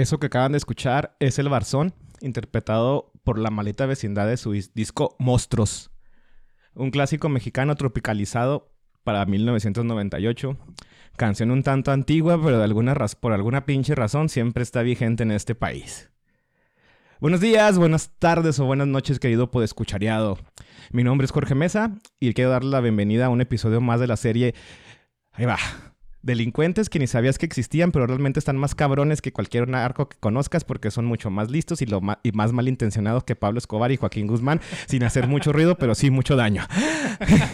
Eso que acaban de escuchar es El Barzón, interpretado por la maleta vecindad de su dis- disco Monstruos. Un clásico mexicano tropicalizado para 1998. Canción un tanto antigua, pero de alguna por alguna pinche razón siempre está vigente en este país. Buenos días, buenas tardes o buenas noches, querido podescuchariado. Mi nombre es Jorge Mesa y quiero darle la bienvenida a un episodio más de la serie. Ahí va. Delincuentes que ni sabías que existían, pero realmente están más cabrones que cualquier narco que conozcas porque son mucho más listos y, lo y más malintencionados que Pablo Escobar y Joaquín Guzmán, sin hacer mucho ruido, pero sí mucho daño.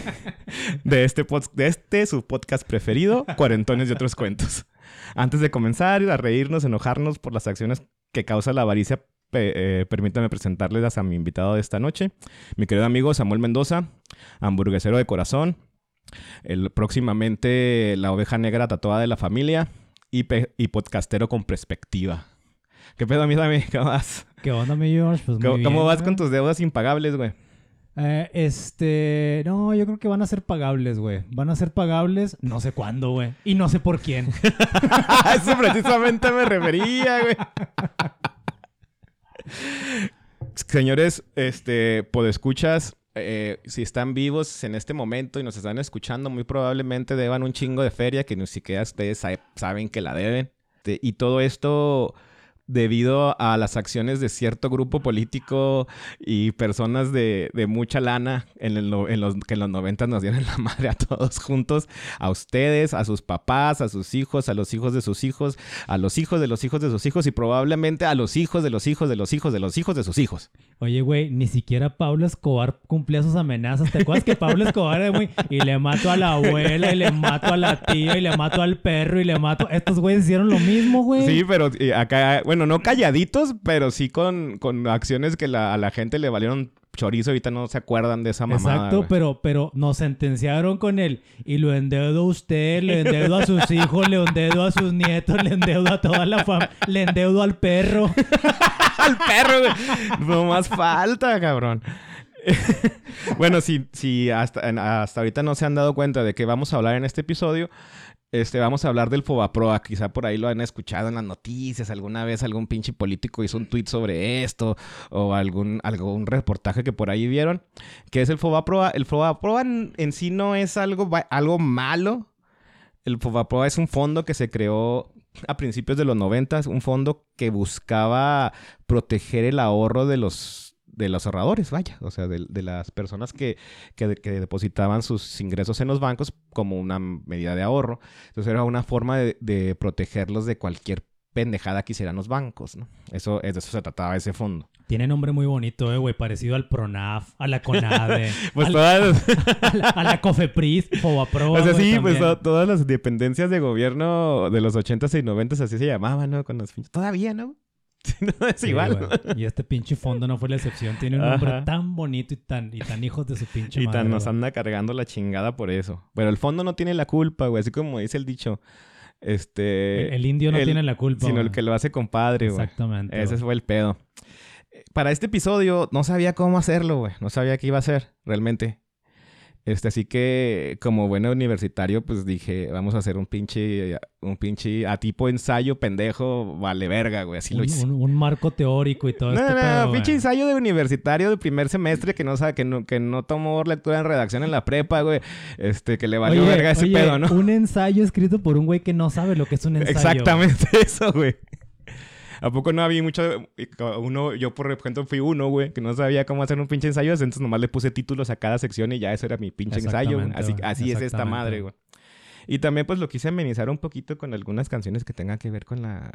de, este de este, su podcast preferido, Cuarentones y otros cuentos. Antes de comenzar a reírnos, enojarnos por las acciones que causa la avaricia, eh, permítame presentarles a mi invitado de esta noche, mi querido amigo Samuel Mendoza, hamburguesero de corazón, el, próximamente la oveja negra tatuada de la familia y, pe- y podcastero con perspectiva. ¿Qué pedo, amigo? ¿Cómo vas? ¿Qué onda, mi George? Pues muy ¿Cómo, vas güey. con tus deudas impagables, güey? Eh, este... No, yo creo que van a ser pagables, güey. Van a ser pagables no sé cuándo, güey. Y no sé por quién. Eso precisamente me refería, güey. Señores, este, podescuchas, eh, si están vivos en este momento y nos están escuchando, muy probablemente deban un chingo de feria que ni siquiera ustedes sa- saben que la deben. Te- Y todo esto debido a las acciones de cierto grupo político y personas de, de mucha lana en, el en los, que en los 90 nos dieron la madre a todos juntos, a ustedes, a sus papás, a sus hijos, a los hijos de sus hijos, a los hijos de los hijos de sus hijos y probablemente a los hijos de los hijos de los hijos de los hijos de sus hijos. Oye, güey, ni siquiera Pablo Escobar cumplía sus amenazas. ¿Te acuerdas que Pablo Escobar era muy... Y le mato a la abuela, y le mato a la tía, y le mato al perro, y le mato... Estos güeyes hicieron lo mismo, güey. Sí, pero acá, bueno, no calladitos, pero sí con, con acciones que la- a la gente le valieron chorizo. Ahorita no se acuerdan de esa mamada. Exacto, güey. pero, pero nos sentenciaron con él. Y lo endeudo a usted, le endeudo a sus hijos, le endeudo a sus nietos, le endeudo a toda la familia, le endeudo al perro. al perro, güey. No más falta, cabrón. bueno, si, si hasta, hasta ahorita no se han dado cuenta de que vamos a hablar en este episodio, este, vamos a hablar del Fobaproa. Quizá por ahí lo han escuchado en las noticias. Alguna vez algún pinche político hizo un tweet sobre esto o algún, algún reportaje que por ahí vieron. ¿Qué es el Fobaproa? El Fobaproa en, en sí no es algo, algo malo. El Fobaproa es un fondo que se creó a principios de los 90, un fondo que buscaba proteger el ahorro de los de los ahorradores, vaya, o sea, de, de las personas que, que, que depositaban sus ingresos en los bancos como una medida de ahorro. Entonces era una forma de, de protegerlos de cualquier pendejada que hicieran los bancos, ¿no? Eso, es de eso se trataba ese fondo. Tiene nombre muy bonito, eh, güey. Parecido al PRONAF, a la CONADE, Pues al- todas, a, la, a la COFEPRIS, Fobaproa, o sea, sí, pues to- todas las dependencias de gobierno de los 80s y 90s así se llamaban, ¿no? Con los Todavía, ¿no? no es Sí, igual. Y este pinche fondo no fue la excepción. Tiene un nombre Ajá. tan bonito y tan, y tan hijos de su pinche Y madre, tan nos anda cargando la chingada por eso. Pero el fondo no tiene la culpa, güey. Así como dice el dicho. Este. El, el indio no el- tiene la culpa, Sino el que lo hace compadre, güey. Exactamente. Ese fue el pedo. Eh, Para este episodio no sabía cómo hacerlo, güey. No sabía qué iba a hacer, realmente. Este, así que como buen universitario, pues dije, vamos a hacer un pinche, un pinche a tipo ensayo pendejo, vale verga, güey. Así lo un, hice. un- un marco teórico y todo No, este no, pedo, no, pinche ensayo de universitario de primer semestre que no sabe, que no, que no tomó lectura en redacción en la prepa, güey. Este, que le valió Oye, verga ese oye, pedo, ¿no? Un ensayo escrito por un güey que no sabe lo que es un ensayo. Exactamente eso, güey. ¿A poco no había mucho? Uno, yo por ejemplo fui uno, güey, que no sabía cómo hacer un pinche ensayo, entonces nomás le puse títulos a cada sección y ya eso era mi pinche ensayo. güey. Así, así es esta madre, güey. Y también pues lo quise amenizar un poquito con algunas canciones que tengan que ver con la,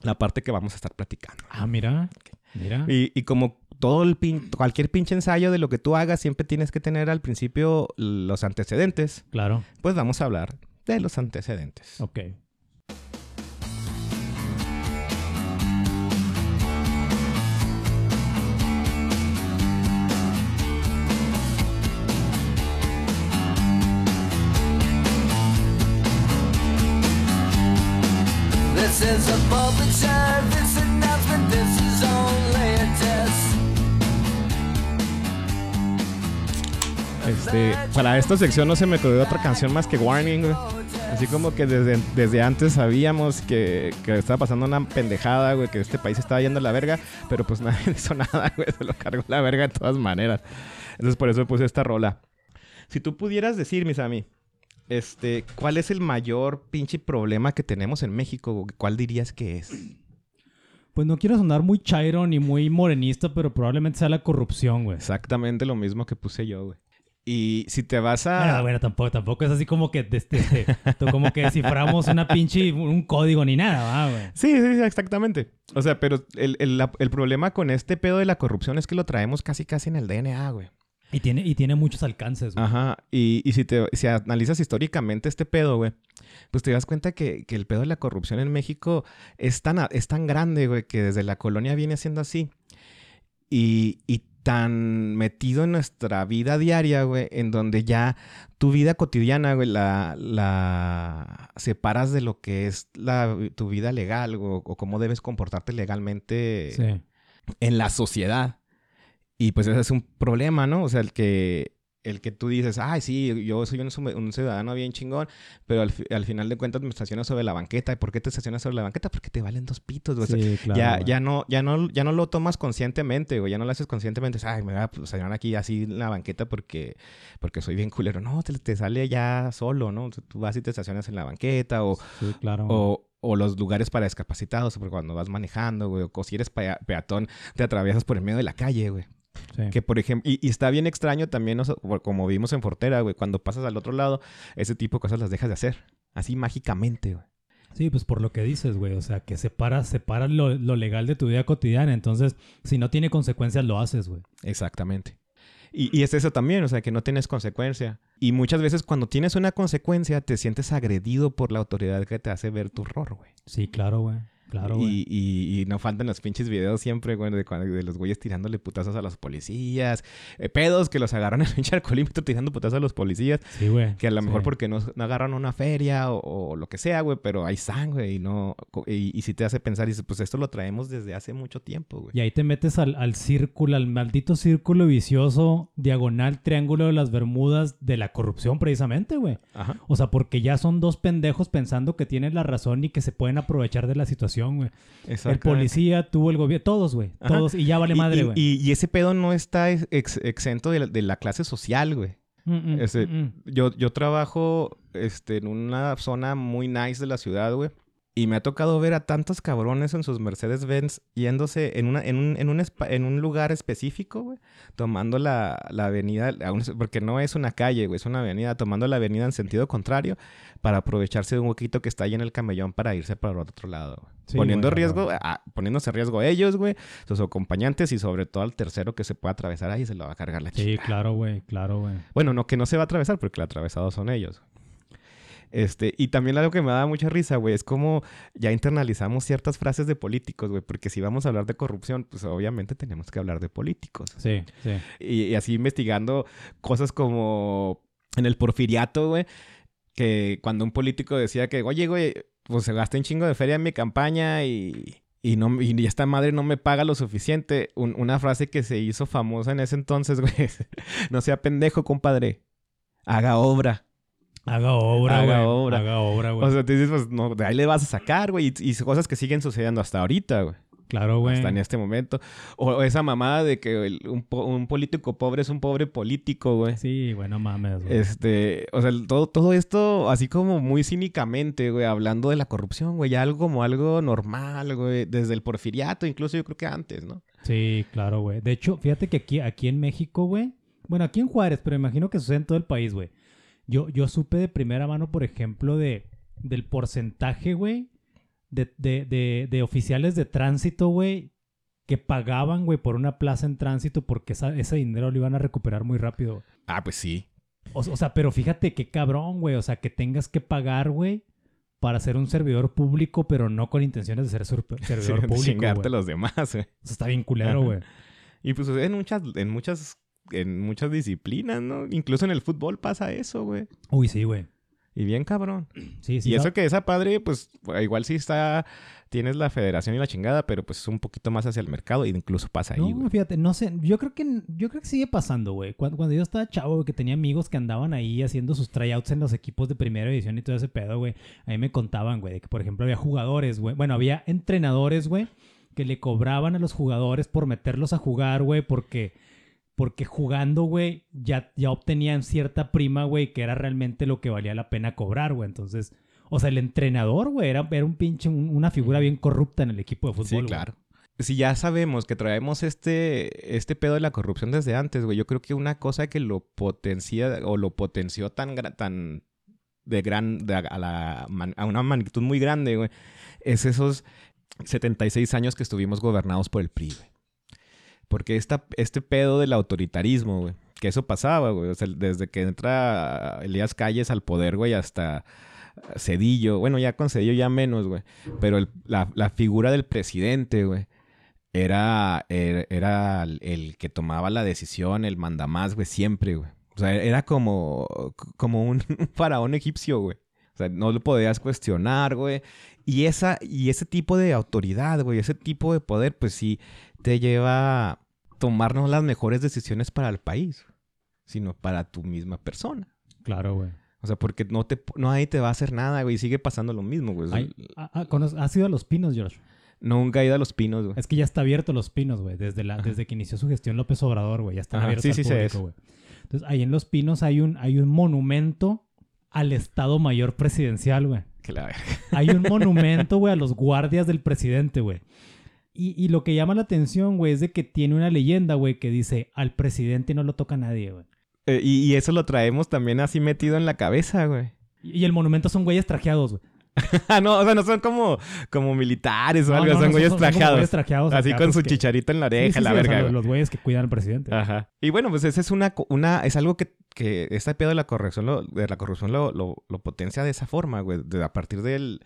la parte que vamos a estar platicando. Ah, mira. Mira. Y, y como todo el pin- cualquier pinche ensayo de lo que tú hagas, siempre tienes que tener al principio los antecedentes. Claro. Pues vamos a hablar de los antecedentes. Ok. Este, para esta sección no se me ocurrió otra canción más que Warning. Así como que desde, desde antes sabíamos que, que, estaba pasando una pendejada, güey, que este país estaba yendo a la verga, pero pues nadie hizo nada, güey, se lo cargó la verga de todas maneras. Entonces por eso puse esta rola. Si tú pudieras decir, mis amigos, este, ¿cuál es el mayor pinche problema que tenemos en México? ¿Cuál dirías que es? Pues no quiero sonar muy chairo ni muy morenista, pero probablemente sea la corrupción, güey. Exactamente lo mismo que puse yo, güey. Y si te vas a... Bueno, bueno, tampoco, tampoco es así como que, este, este, como que desciframos una pinche, un código ni nada, va, güey. Sí, sí, sí, exactamente. O sea, pero el, el- la- el problema con este pedo de la corrupción es que lo traemos casi casi en el DNA, güey. Y tiene, y tiene muchos alcances, güey. Ajá. Y, y si, te, si analizas históricamente este pedo, güey, pues te das cuenta que, que el pedo de la corrupción en México es tan, es tan grande, güey, que desde la colonia viene siendo así. Y, y tan metido en nuestra vida diaria, güey, en donde ya tu vida cotidiana, güey, la, la separas de lo que es la, tu vida legal o, o cómo debes comportarte legalmente Sí. en la sociedad. Y pues ese es un problema, ¿no? O sea, el que, el que tú dices, ay, sí, yo soy un, un ciudadano bien chingón, pero al, al final de cuentas me estacionas sobre la banqueta. ¿Y por qué te estacionas sobre la banqueta? Porque te valen dos pitos, güey. Sí, claro. ya, güey. ya, no, ya, no, ya no lo tomas conscientemente, güey. Ya no lo haces conscientemente. Ay, me voy a estacionar aquí así en la banqueta porque, porque soy bien culero. No, te, te sale ya solo, ¿no? Tú vas y te estacionas en la banqueta o, Sí, claro. o, o los lugares para discapacitados, porque cuando vas manejando, güey, o si eres pea- peatón, te atraviesas por el medio de la calle, güey. Sí. Que por ejemplo, y, y está bien extraño también, o sea, por- como vimos en Fortera, güey, cuando pasas al otro lado, ese tipo de cosas las dejas de hacer. Así mágicamente, güey. Sí, pues por lo que dices, güey. O sea, que separas, separas lo, lo legal de tu vida cotidiana. Entonces, si no tiene consecuencias, lo haces, güey. Exactamente. Y, y es eso también, o sea, que no tienes consecuencia. Y muchas veces cuando tienes una consecuencia, te sientes agredido por la autoridad que te hace ver tu error, güey. Sí, claro, güey. Claro, y, y, y no faltan los pinches videos siempre, güey, de, de los güeyes tirándole putazos a los policías. eh, pedos que los agarran en el pinche alcoholímetro tirando putazos a los policías. Sí, güey. Que a lo mejor Sí. porque no, no agarran una feria o, o lo que sea, güey, pero hay sangre y no... Y, y si te hace pensar, y dices, pues esto lo traemos desde hace mucho tiempo, güey. Y ahí te metes al, al círculo, al maldito círculo vicioso, diagonal, triángulo de las Bermudas de la corrupción, precisamente, güey. Ajá. O sea, porque ya son dos pendejos pensando que tienen la razón y que se pueden aprovechar de la situación, güey. El policía, tú, el gobierno, todos, güey. Ajá. Todos. Y ya vale madre, y, güey. y- y ese pedo no está ex- ex- exento de la, de la clase social, güey. Mm, mm, mm, mm. Yo, yo trabajo este, en una zona muy nice de la ciudad, güey. Y me ha tocado ver a tantos cabrones en sus Mercedes-Benz yéndose en, una, en, un, en, un, espa- en un lugar específico, güey. Tomando la, la avenida, porque no es una calle, güey, es una avenida. Tomando la avenida en sentido contrario para aprovecharse de un huequito que está ahí en el camellón para irse para el otro lado. Sí, Poniendo riesgo, a- poniéndose en riesgo ellos, güey, sus acompañantes y sobre todo al tercero que se pueda atravesar ahí se lo va a cargar la Sí, chica. claro, güey. Claro, güey. Bueno, no, que no se va a atravesar porque el atravesado son ellos. Este, y también algo que me da mucha risa, güey, es como ya internalizamos ciertas frases de políticos, güey, porque si vamos a hablar de corrupción, pues obviamente tenemos que hablar de políticos. Sí, sí. Y, y así investigando cosas como en el porfiriato, güey, que cuando un político decía que, oye, güey, pues se gasta un chingo de feria en mi campaña y, y, no, y esta madre no me paga lo suficiente. Un- una frase que se hizo famosa en ese entonces, güey, no sea pendejo, compadre, haga obra. Haga obra, Haga güey. obra. Haga obra, güey. O sea, te dices, pues no, de ahí le vas a sacar, güey, y, y cosas que siguen sucediendo hasta ahorita, güey. claro, güey. Hasta en este momento. O, esa mamada de que el- un, un político pobre es un pobre político, güey. Sí, güey, no mames, güey. Este, o sea, todo, todo esto así como muy cínicamente, güey, hablando de la corrupción, güey, ya algo como algo normal, güey, desde el porfiriato, incluso yo creo que antes, ¿no? Sí, claro, güey. De hecho, fíjate que aquí, aquí en México, güey. Bueno, aquí en Juárez, pero imagino que sucede en todo el país, güey. Yo, yo supe de primera mano, por ejemplo, de, del porcentaje, güey, de, de, de, de oficiales de tránsito, güey, que pagaban, güey, por una plaza en tránsito porque esa- ese dinero lo iban a recuperar muy rápido. Ah, pues sí. O, o sea, pero fíjate qué cabrón, güey. O sea, que tengas que pagar, güey, para ser un servidor público, pero no con intenciones de ser sur- servidor Sí, público, chingarte güey. los demás, güey. O sea, está bien culero, güey. Y pues en muchas, en muchas, en muchas disciplinas, ¿no? Incluso en el fútbol pasa eso, güey. Uy, sí, güey. Y bien cabrón. Sí, sí. y eso que esa padre, pues igual sí está tienes la federación y la chingada, pero pues es un poquito más hacia el mercado y incluso pasa ahí, No, fíjate, no sé, yo creo que yo creo que sigue pasando, güey. Cuando, cuando yo estaba chavo, güey, que tenía amigos que andaban ahí haciendo sus tryouts en los equipos de primera división y todo ese pedo, güey. A mí me contaban, güey, de que por ejemplo había jugadores, güey. Bueno, había entrenadores, güey, que le cobraban a los jugadores por meterlos a jugar, güey, porque porque jugando, güey, ya, ya obtenían cierta prima, güey, que era realmente lo que valía la pena cobrar, güey. Entonces, o sea, el entrenador, güey, era, era un pinche, un- una figura bien corrupta en el equipo de fútbol. Sí, güey. claro. Si ya sabemos que traemos este, este pedo de la corrupción desde antes, güey, yo creo que una cosa que lo potencia o lo potenció tan, tan de gran, de a, la, a una magnitud muy grande, güey, es esos 76 años que estuvimos gobernados por el PRI, güey. Porque esta, este pedo del autoritarismo, güey, que eso pasaba, güey, o sea, desde que entra Elías Calles al poder, güey, hasta Cedillo, bueno, ya con Cedillo ya menos, güey, pero el- la, la figura del presidente, güey, era, era, era el, el que tomaba la decisión, el mandamás, güey, siempre, güey. O sea, era como, como un faraón egipcio, güey. O sea, no lo podías cuestionar, güey. Y, esa, y ese tipo de autoridad, güey, ese tipo de poder, pues sí, te lleva a tomarnos las mejores decisiones para el país, sino para tu misma persona. Claro, güey. O sea, porque no te, no nadie te va a hacer nada, güey. Sigue pasando lo mismo, güey. Ay, ah, ah, ¿Has ido a Los Pinos, George? Nunca he ido a los pinos, güey. Es que ya está abierto Los Pinos, güey. Desde, la, desde que inició su gestión López Obrador, güey. Ya están Ajá, abiertos sí, al sí público, güey. Entonces, ahí en Los Pinos hay un, hay un monumento al Estado Mayor Presidencial, güey. Que la verga. Hay un monumento, güey, a los guardias del presidente, güey. Y, y lo que llama la atención, güey, es de que tiene una leyenda, güey, que dice, al presidente no lo toca nadie, güey. Eh, y, y eso lo traemos también así metido en la cabeza, güey. Y, y el monumento son güeyes trajeados, güey. Ah, no, o sea, no son como, como militares o No, algo, no, son güeyes son- son trajeados. trajeados así con pues, su que- chicharito en la oreja, sí, la sí, o sea, verga. los, güey. los güeyes que cuidan al presidente. Ajá. Y bueno, pues esa es una, una es algo que, que este pedo de la corrección, lo, de la corrupción lo, lo, lo potencia de esa forma, güey. de- a partir del,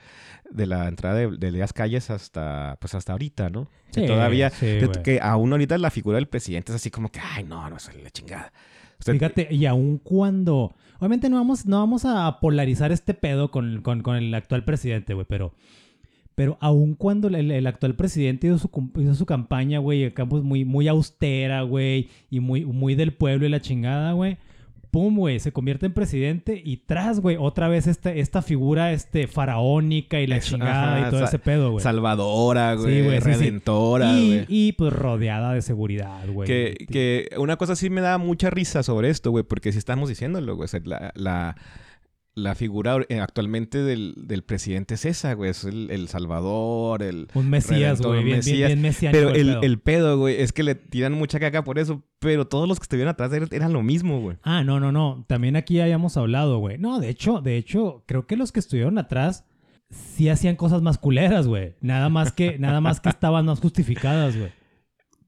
de la entrada de, de las calles hasta, pues hasta ahorita, ¿no? Que Sí, todavía, que aún ahorita la figura del presidente es así como que, ay, no, no, es la chingada. Fíjate, y aun cuando. Obviamente no vamos, no vamos a polarizar este pedo con, con- el actual presidente, güey, pero. Pero aun cuando el, el actual presidente hizo su, hizo su campaña, güey, pues muy, muy austera, güey, y muy, muy del pueblo y la chingada, güey. Pum, güey, se convierte en presidente y tras, güey, otra vez esta, esta figura este, faraónica y la Eso, chingada ajá, y todo ese pedo, güey. Salvadora, güey, Sí, güey, sí, sí. redentora, y, güey. y, pues rodeada de seguridad, güey. Que, que una cosa sí me da mucha risa sobre esto, güey, porque sí estamos diciéndolo, güey. O sea, la, la, la figura eh, actualmente del, del presidente es esa, güey. Es el, el Salvador, el... Un mesías, Redentor, güey, bien, bien, Mesías. bien mesiánico Pero el, pedo. el pedo, güey, es que le tiran mucha caca por eso. Pero todos los que estuvieron atrás él eran lo mismo, güey. Ah, no, no, no. También aquí hayamos hablado, güey. No, de hecho, de hecho, creo que los que estuvieron atrás sí hacían cosas más culeras, güey. Nada más que, nada más que estaban más justificadas, güey.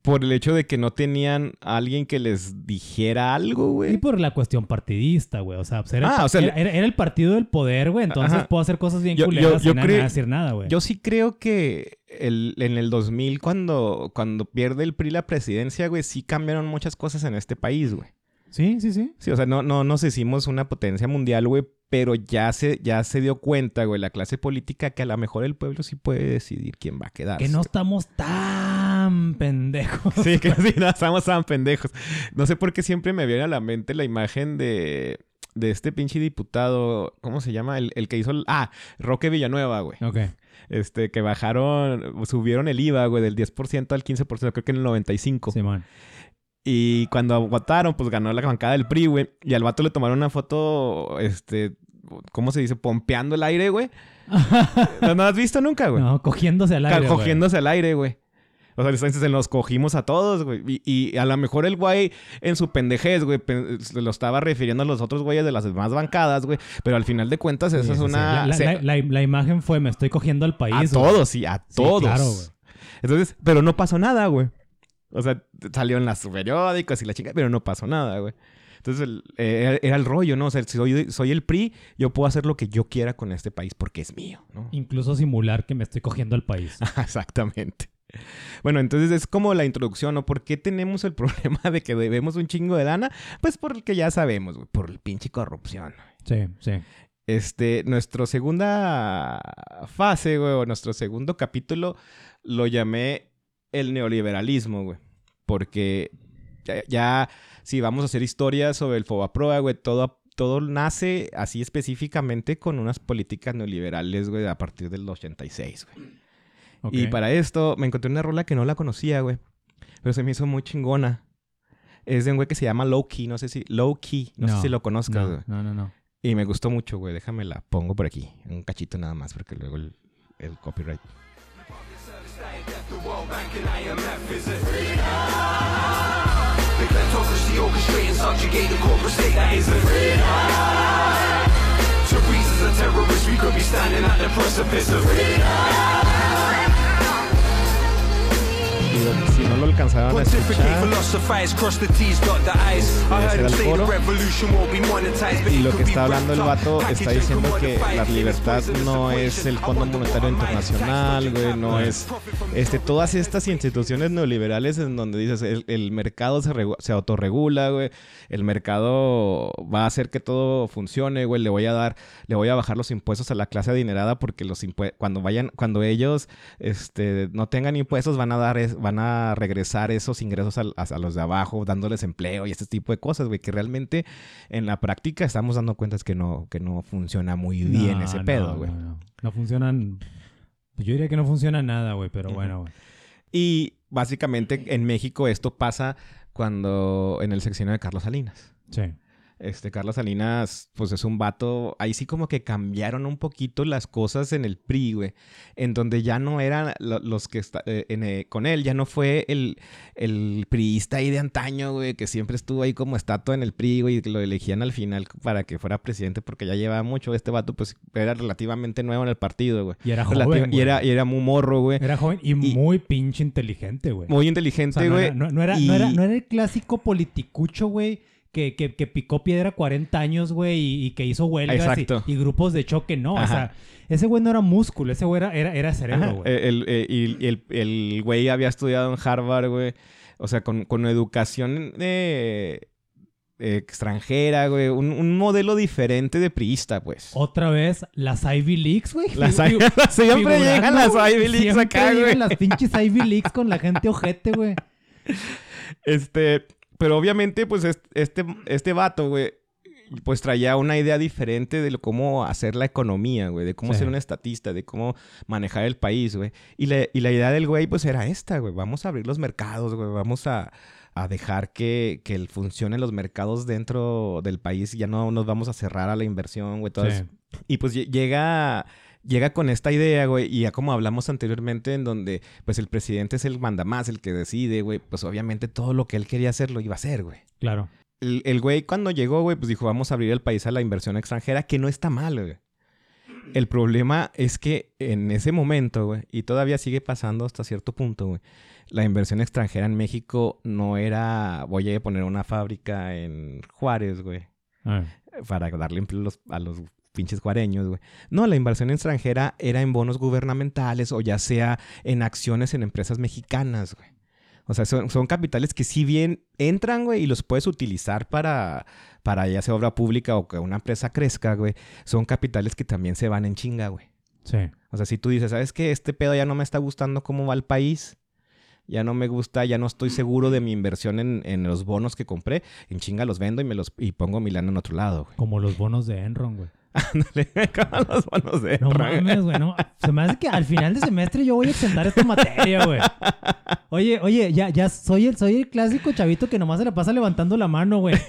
Por el hecho de que no tenían a alguien que les dijera algo, Y güey. por la cuestión partidista, güey. O sea, pues era, el Ah, pa- o sea, era, era- era el partido del poder, güey. Entonces Ajá. puedo hacer cosas bien Yo- yo- culeras yo sin nada decir nada, güey. Yo sí creo que el, en el 2000, cuando, cuando pierde el PRI la presidencia, güey, sí cambiaron muchas cosas en este país, güey. Sí, sí, sí. Sí, o sea, no, no nos hicimos una potencia mundial, güey, pero ya se, ya se dio cuenta, güey, la clase política que a lo mejor el pueblo sí puede decidir quién va a quedar. Que no estamos tan pendejos. Sí, que sí, no estamos tan pendejos. No sé por qué siempre me viene a la mente la imagen de, de este pinche diputado, ¿cómo se llama? El, el que hizo... el- Ah, Roque Villanueva, güey. Ok. Este, que bajaron, subieron el IVA, güey, del 10% al 15%, creo que en el 95%. Simón. Y cuando votaron, pues ganó la bancada del PRI, güey. Y al vato le tomaron una foto, este, ¿cómo se dice? Pompeando el aire, güey. ¿No, no has visto nunca, güey? No, cogiéndose al aire, güey. cogiéndose al aire, güey. O sea, entonces se los cogimos a todos, güey. Y, y a lo mejor el güey en su pendejez, güey, pe- se lo estaba refiriendo a los otros güeyes de las demás bancadas, güey. Pero al final de cuentas, Sí, eso es sí. una... La, se- la- la- la imagen fue, me estoy cogiendo al país. a güey. todos, sí, a Sí, todos. claro, güey. Entonces, pero no pasó nada, güey. O sea, salió en las periódicos y la chica, pero no pasó nada, güey. Entonces, el- eh, era, era el rollo, ¿no? O sea, si soy, soy el PRI, yo puedo hacer lo que yo quiera con este país porque es mío, ¿no? Incluso simular que me estoy cogiendo al país. Exactamente. Bueno, entonces es como la introducción, ¿no? ¿Por qué tenemos el problema de que debemos un chingo de lana? Pues porque ya sabemos, güey, por el pinche corrupción. Sí, sí. Este, nuestra segunda fase, güey, o nuestro segundo capítulo, lo llamé el neoliberalismo, güey. Porque ya, ya, si vamos a hacer historias sobre el Fobaproa, güey, todo, todo nace así específicamente con unas políticas neoliberales, güey, a partir del 86, güey. Ok. Y para esto me encontré una rola que no la conocía, güey. Pero se me hizo muy chingona. Es de un güey que se llama Low Key, no sé si... Low Key, no, sé si lo conozcas, no, güey. no, no, no. Y me gustó mucho, güey. Déjame la pongo por aquí. Un cachito nada más, porque luego el, el copyright. Yep. No lo alcanzaron a escuchar, y lo que está hablando el vato está diciendo que la libertad no es el Fondo Monetario Internacional, güey, no es este todas estas instituciones neoliberales en donde dices el, el mercado se, se autorregula, güey, el mercado va a hacer que todo funcione, güey, le voy a dar, le voy a bajar los impuestos a la clase adinerada porque los cuando vayan, cuando ellos este no tengan impuestos van a dar es- van a regresar esos ingresos a, a los de abajo, dándoles empleo y este tipo de cosas, güey, que realmente en la práctica estamos dando cuenta que no, que no funciona muy bien No, ese pedo, güey. No, no. No funcionan. pues Yo diría que no funciona nada, güey, pero bueno, güey. Y básicamente en México esto pasa cuando en el seccionio de Carlos Salinas. Sí. Este Carlos Salinas, pues es un vato. Ahí sí como que cambiaron un poquito las cosas en el PRI, güey. En donde ya no eran lo- los que está, eh, en, eh, con él, ya no fue el, el priista ahí de antaño, güey, que siempre estuvo ahí como estatua en el PRI, güey, y que lo elegían al final para que fuera presidente porque ya llevaba mucho. Este vato, pues era relativamente nuevo en el partido, güey. Y era Relativa- joven, y, era, y era muy morro, güey. Era joven y, Y- muy pinche inteligente, güey. Muy O inteligente, sea, no, güey. era, no- no era, y- no, era, no era el clásico politicucho, güey, que, que, que picó piedra 40 años, güey, y, y que hizo huelgas y, grupos de choque. No, o sea, ese güey no era músculo, ese güey era, era, era cerebro, güey. eh, el, eh, el, el güey había estudiado en Harvard, güey. O sea, con, con educación eh, extranjera, güey. Un, un modelo diferente de priista, pues. Otra vez, las Ivy Leagues, güey. Las Ivy- siempre llegan las. Ivy Leagues Siempre acá, güey. las pinches Ivy Leagues con la gente ojete, güey. Este, pero obviamente, pues est- este, este vato, güey, pues traía una idea diferente de lo- cómo hacer la economía, güey, de cómo Sí. ser un estatista, de cómo manejar el país, güey. Y la, y la idea del güey, pues era esta, güey, vamos a abrir los mercados, güey, vamos a, a dejar que, que funcionen los mercados dentro del país y ya no nos vamos a cerrar a la inversión, güey, todo Sí. eso. Y pues lle- llega, llega con esta idea, güey, y ya como hablamos anteriormente, en donde pues el presidente es el mandamás, el que decide, güey, pues obviamente todo lo que él quería hacer lo iba a hacer, güey. Claro. El, el güey cuando llegó, güey, pues dijo, vamos a abrir el país a la inversión extranjera, que no está mal, güey. El problema es que en ese momento, güey, y todavía sigue pasando hasta cierto punto, güey, la inversión extranjera en México no era, voy a poner una fábrica en Juárez, güey Ah, para darle empleo a los, a los pinches juareños, güey. No, la inversión extranjera era en bonos gubernamentales o ya sea en acciones en empresas mexicanas, güey. O sea, son, son capitales que si bien entran, güey, y los puedes utilizar para, para ya sea obra pública o que una empresa crezca, güey, son capitales que también se van en chinga, güey. sí. O sea, si tú dices, ¿sabes qué? Este pedo ya no me está gustando cómo va el país. Ya no me gusta, ya no estoy seguro de mi inversión en, en los bonos que compré. En chinga los vendo y me los y pongo mi lana en otro lado, güey. Como los bonos de Enron, güey. Ándale, como los bonos de No Enron. mames, güey. No. Se me hace que al final de semestre yo voy a extender esta materia, güey. Oye, oye, ya, ya soy el, soy el clásico chavito que nomás se la pasa levantando la mano, güey.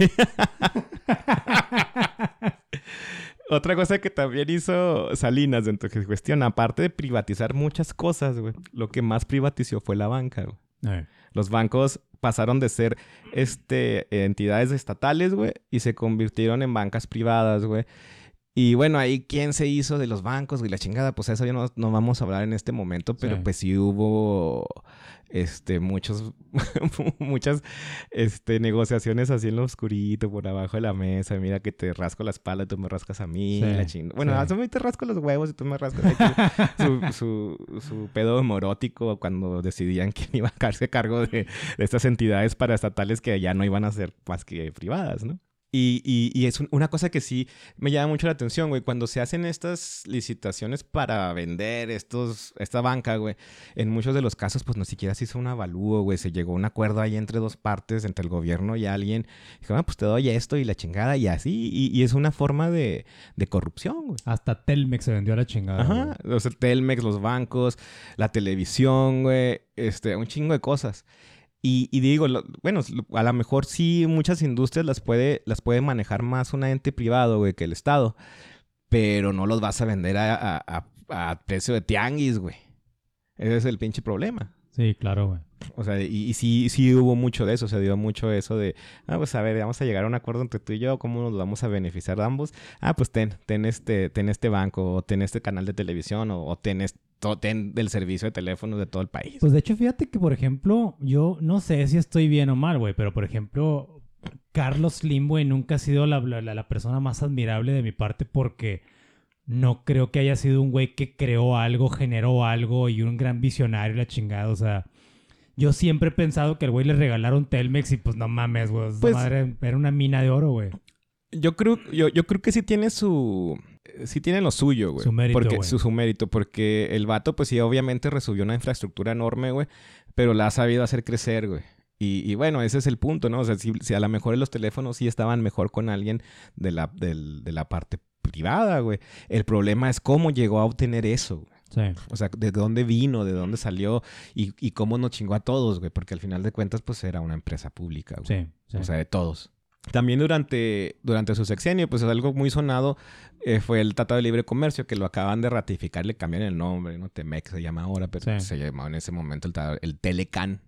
Otra cosa que también hizo Salinas dentro de su gestión, aparte de privatizar muchas cosas, güey, lo que más privatizó fue la banca, güey. Eh, Los bancos pasaron de ser este, entidades estatales, güey, y se convirtieron en bancas privadas, güey. Y bueno, ahí quién se hizo de los bancos, güey, la chingada, pues eso ya no, no vamos a hablar en este momento, pero Sí. pues sí hubo este muchos muchas este negociaciones así en lo oscurito por abajo de la mesa, mira que te rasco la espalda y tú me rascas a mí, Sí, la chingada. Bueno, sí. a mí te rasco los huevos y tú me rascas su, su pedo morótico cuando decidían quién iba a hacerse cargo de, de estas entidades paraestatales que ya no iban a ser más que privadas, ¿no? Y, y- y es un- una cosa que sí me llama mucho la atención, güey. Cuando se hacen estas licitaciones para vender estos, esta banca, güey, en muchos de los casos, pues no siquiera se hizo un avalúo, güey. Se llegó a un acuerdo ahí entre dos partes, entre el gobierno y alguien. Dijo, ah, pues te doy esto y la chingada y así. Y, y es una forma de, de corrupción, güey. Hasta Telmex se vendió a la chingada. Ajá, o sea, Telmex, los bancos, la televisión, güey, este, un chingo de cosas. Y, y digo, lo- bueno, a lo mejor sí muchas industrias las puede, las puede manejar más un ente privado, güey, que el Estado. Pero no los vas a vender a, a- a- a precio de tianguis, güey. Ese es el pinche problema. Sí, claro, güey. O sea, y, y sí, sí hubo mucho de eso, se dio mucho eso de, ah, pues a ver, vamos a llegar a un acuerdo entre tú y yo, ¿cómo nos vamos a beneficiar ambos? Ah, pues ten, ten este, ten este banco, o ten este canal de televisión, o, o ten, esto, ten del servicio de teléfono de todo el país. Pues de hecho, fíjate que, por ejemplo, yo no sé si estoy bien o mal, güey, pero por ejemplo, Carlos Slim, güey, nunca ha sido la, la- la persona más admirable de mi parte porque no creo que haya sido un güey que creó algo, generó algo y un gran visionario, la chingada. O sea, yo siempre he pensado que el güey le regalaron Telmex y pues no mames, güey. Pues- madre era una mina de oro, güey. Yo creo, yo, yo creo que sí tiene su, sí tiene lo suyo, güey. Su mérito, porque, güey. su, su mérito, porque el vato, pues sí, obviamente resubió una infraestructura enorme, güey, pero la ha sabido hacer crecer, güey. Y, y bueno, ese es el punto, ¿no? O sea, si, si a lo mejor los teléfonos sí estaban mejor con alguien de la, del- de la parte privada, güey. El problema es cómo llegó a obtener eso, güey. Sí. O sea, de dónde vino, de dónde salió y, y cómo nos chingó a todos, güey. Porque al final de cuentas, pues era una empresa pública, güey. Sí, sí. O sea, de todos. También durante, durante su sexenio, pues algo muy sonado eh, fue el Tratado de Libre Comercio, que lo acaban de ratificar, le cambian el nombre, ¿no? Temex se llama ahora, pero Sí. se llamaba en ese momento el, el Telecan.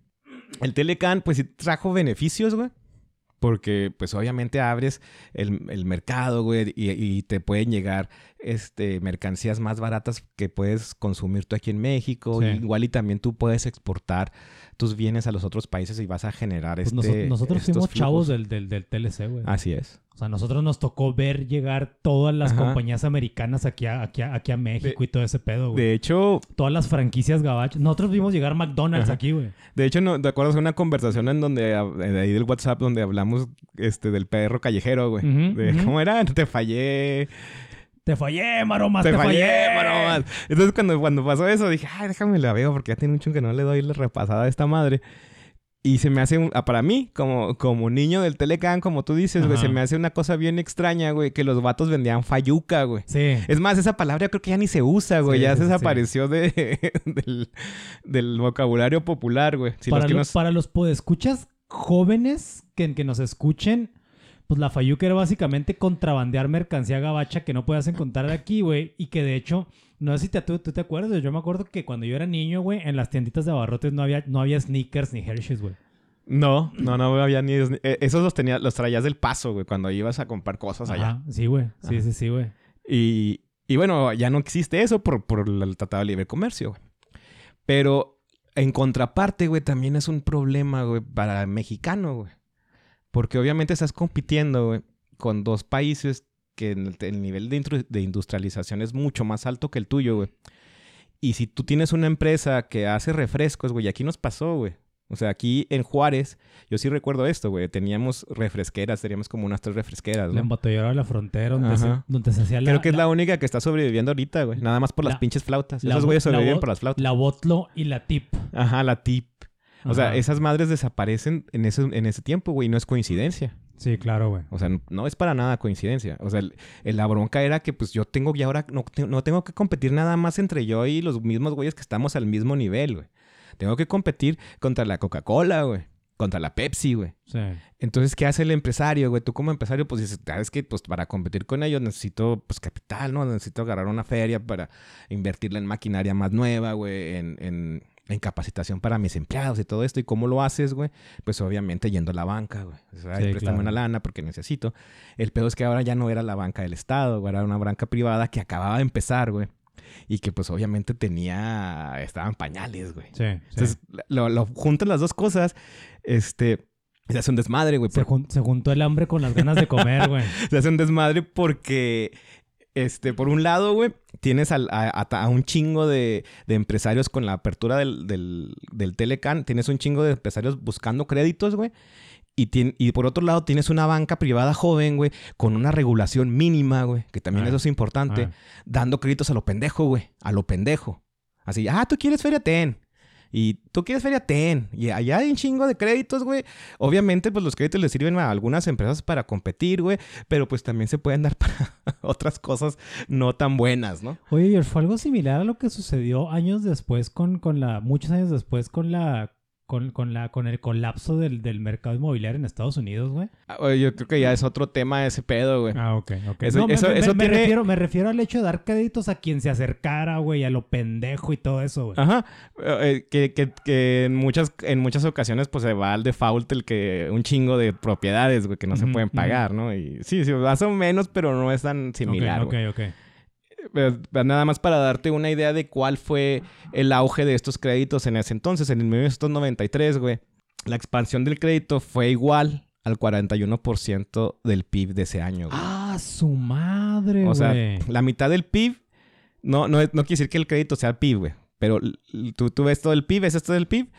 El Telecan, pues sí trajo beneficios, güey. Porque, pues, obviamente abres el, el mercado, güey, y, y te pueden llegar este, mercancías más baratas que puedes consumir tú aquí en México. Sí. Igual y también tú puedes exportar tus bienes a los otros países y vas a generar Pues este, noso- nosotros estos fuimos chavos del, del, del TLC, güey. Así es. O sea, nosotros nos tocó ver llegar todas las Ajá. compañías americanas aquí a, aquí a, aquí a México y todo ese pedo, güey. De hecho, Todas las franquicias gabachas. Nosotros vimos llegar McDonald's Ajá. aquí, güey. de hecho, no, ¿te acuerdas de una conversación en donde, ah, de ahí del WhatsApp, donde hablamos este, del perro callejero, güey? De. ¿Cómo era? Te fallé. Te fallé, maromas, Te, te, fallé, fallé. maromas. Entonces, cuando, cuando pasó eso, dije, ay, déjame la veo, porque ya tiene mucho que no le doy la repasada a esta madre. Y se me hace, un- para mí, como, como niño del Telecan, como tú dices, güey, se me hace una cosa bien extraña, güey, que los vatos vendían fayuca, güey. Sí. Es más, esa palabra creo que ya ni se usa, güey. Sí, ya sí, desapareció de, del, del vocabulario popular, güey. Si para, los nos- para los podescuchas jóvenes que, que nos escuchen, pues la Fayuca era básicamente contrabandear mercancía gabacha que no puedas encontrar aquí, güey. Y que de hecho, no sé si te, tú, tú te acuerdas, yo me acuerdo que cuando yo era niño, güey, en las tienditas de abarrotes no había, no había sneakers ni Hershey's, güey. No, no, no había ni... eh, Esos los, tenía, los traías del paso, güey, cuando ibas a comprar cosas allá. Ajá, Sí, güey. Sí, Ajá. sí, sí, güey. Y, y bueno, ya no existe eso por, por el Tratado de Libre Comercio, güey. Pero en contraparte, güey, también es un problema, güey, para el mexicano, güey. Porque obviamente estás compitiendo, güey, con dos países que el, el nivel de, de industrialización es mucho más alto que el tuyo, güey. Y si tú tienes una empresa que hace refrescos, güey, y aquí nos pasó, güey. O sea, aquí en Juárez, yo sí recuerdo esto, güey. Teníamos refresqueras, teníamos como unas tres refresqueras, La embotelladora de la frontera donde, se, Ajá. donde se hacía la... Creo que es la única que está sobreviviendo ahorita, güey. Nada más por las la- pinches flautas. la Esos güeyes sobreviven por las flautas. La Botlo y la Tip. Ajá, la tip. O sea, esas madres desaparecen en ese, en ese tiempo, güey. y No es coincidencia. Sí, claro, güey. O sea, no, no es para nada coincidencia. O sea, el- el- la bronca era que pues yo tengo y ahora no, te- no tengo que competir nada más entre yo y los mismos güeyes que estamos al mismo nivel, güey. Tengo que competir contra la Coca-Cola, güey. Contra la Pepsi, güey. Sí. Entonces, ¿qué hace el empresario, güey? Tú como empresario, pues dices, sabes que pues para competir con ellos necesito pues capital, ¿no? Necesito agarrar una feria para invertirla en maquinaria más nueva, güey, en, en, en capacitación para mis empleados y todo esto. ¿Y cómo lo haces, güey? Pues obviamente yendo a la banca, güey. O sea, Sí, "Ay, préstame claro. una lana porque necesito. El peor es que ahora ya no era la banca del Estado, güey, era una banca privada que acababa de empezar, güey. Y que pues obviamente tenía, estaban pañales, güey. Sí. sí. Entonces, lo, lo juntan las dos cosas, este, se hace un desmadre, güey. se, jun- se juntó el hambre con las ganas de comer, güey. Se hace un desmadre porque, este, por un lado, güey, tienes al- a, a- a un chingo de, de empresarios con la apertura del, del, del Telecan, tienes un chingo de empresarios buscando créditos, güey. Y, y por otro lado tienes una banca privada joven, güey, con una regulación mínima, güey, que también Ah. eso es importante, Ah. dando créditos a lo pendejo, güey, a lo pendejo. Así, ah, tú quieres feria, ten. Y tú quieres feria, ten. Y allá hay un chingo de créditos, güey. Obviamente, pues los créditos le sirven a algunas empresas para competir, güey. Pero pues también se pueden dar para otras cosas no tan buenas, ¿no? Oye, fue algo similar a lo que sucedió años después con, con la, muchos años después con la, con, con la, con el colapso del, del mercado inmobiliario en Estados Unidos, güey. Ah, oye, Yo creo que ya es otro tema ese pedo, güey. Ah, ok, ok. Eso- No, me- eso- me, eso me tiene- refiero, me refiero al hecho de dar créditos a quien se acercara, güey, a lo pendejo y todo eso, güey. Ajá. Eh, que, que- que en muchas, en muchas ocasiones, pues se va al default el que un chingo de propiedades, güey, que no se pueden pagar, ¿no? Y sí, sí, más o menos, pero no es tan similar, ok, güey. ok, ok. Eh, Nada más para darte una idea de cuál fue el auge de estos créditos en ese entonces, en el 1993, güey. La expansión del crédito fue igual al 41% del PIB de ese año, güey. Ah, su madre, o güey. sea, la mitad del PIB, no, no, no quiere decir que el crédito sea PIB, güey. Pero tú, tú ves todo el PIB, es esto del PIB,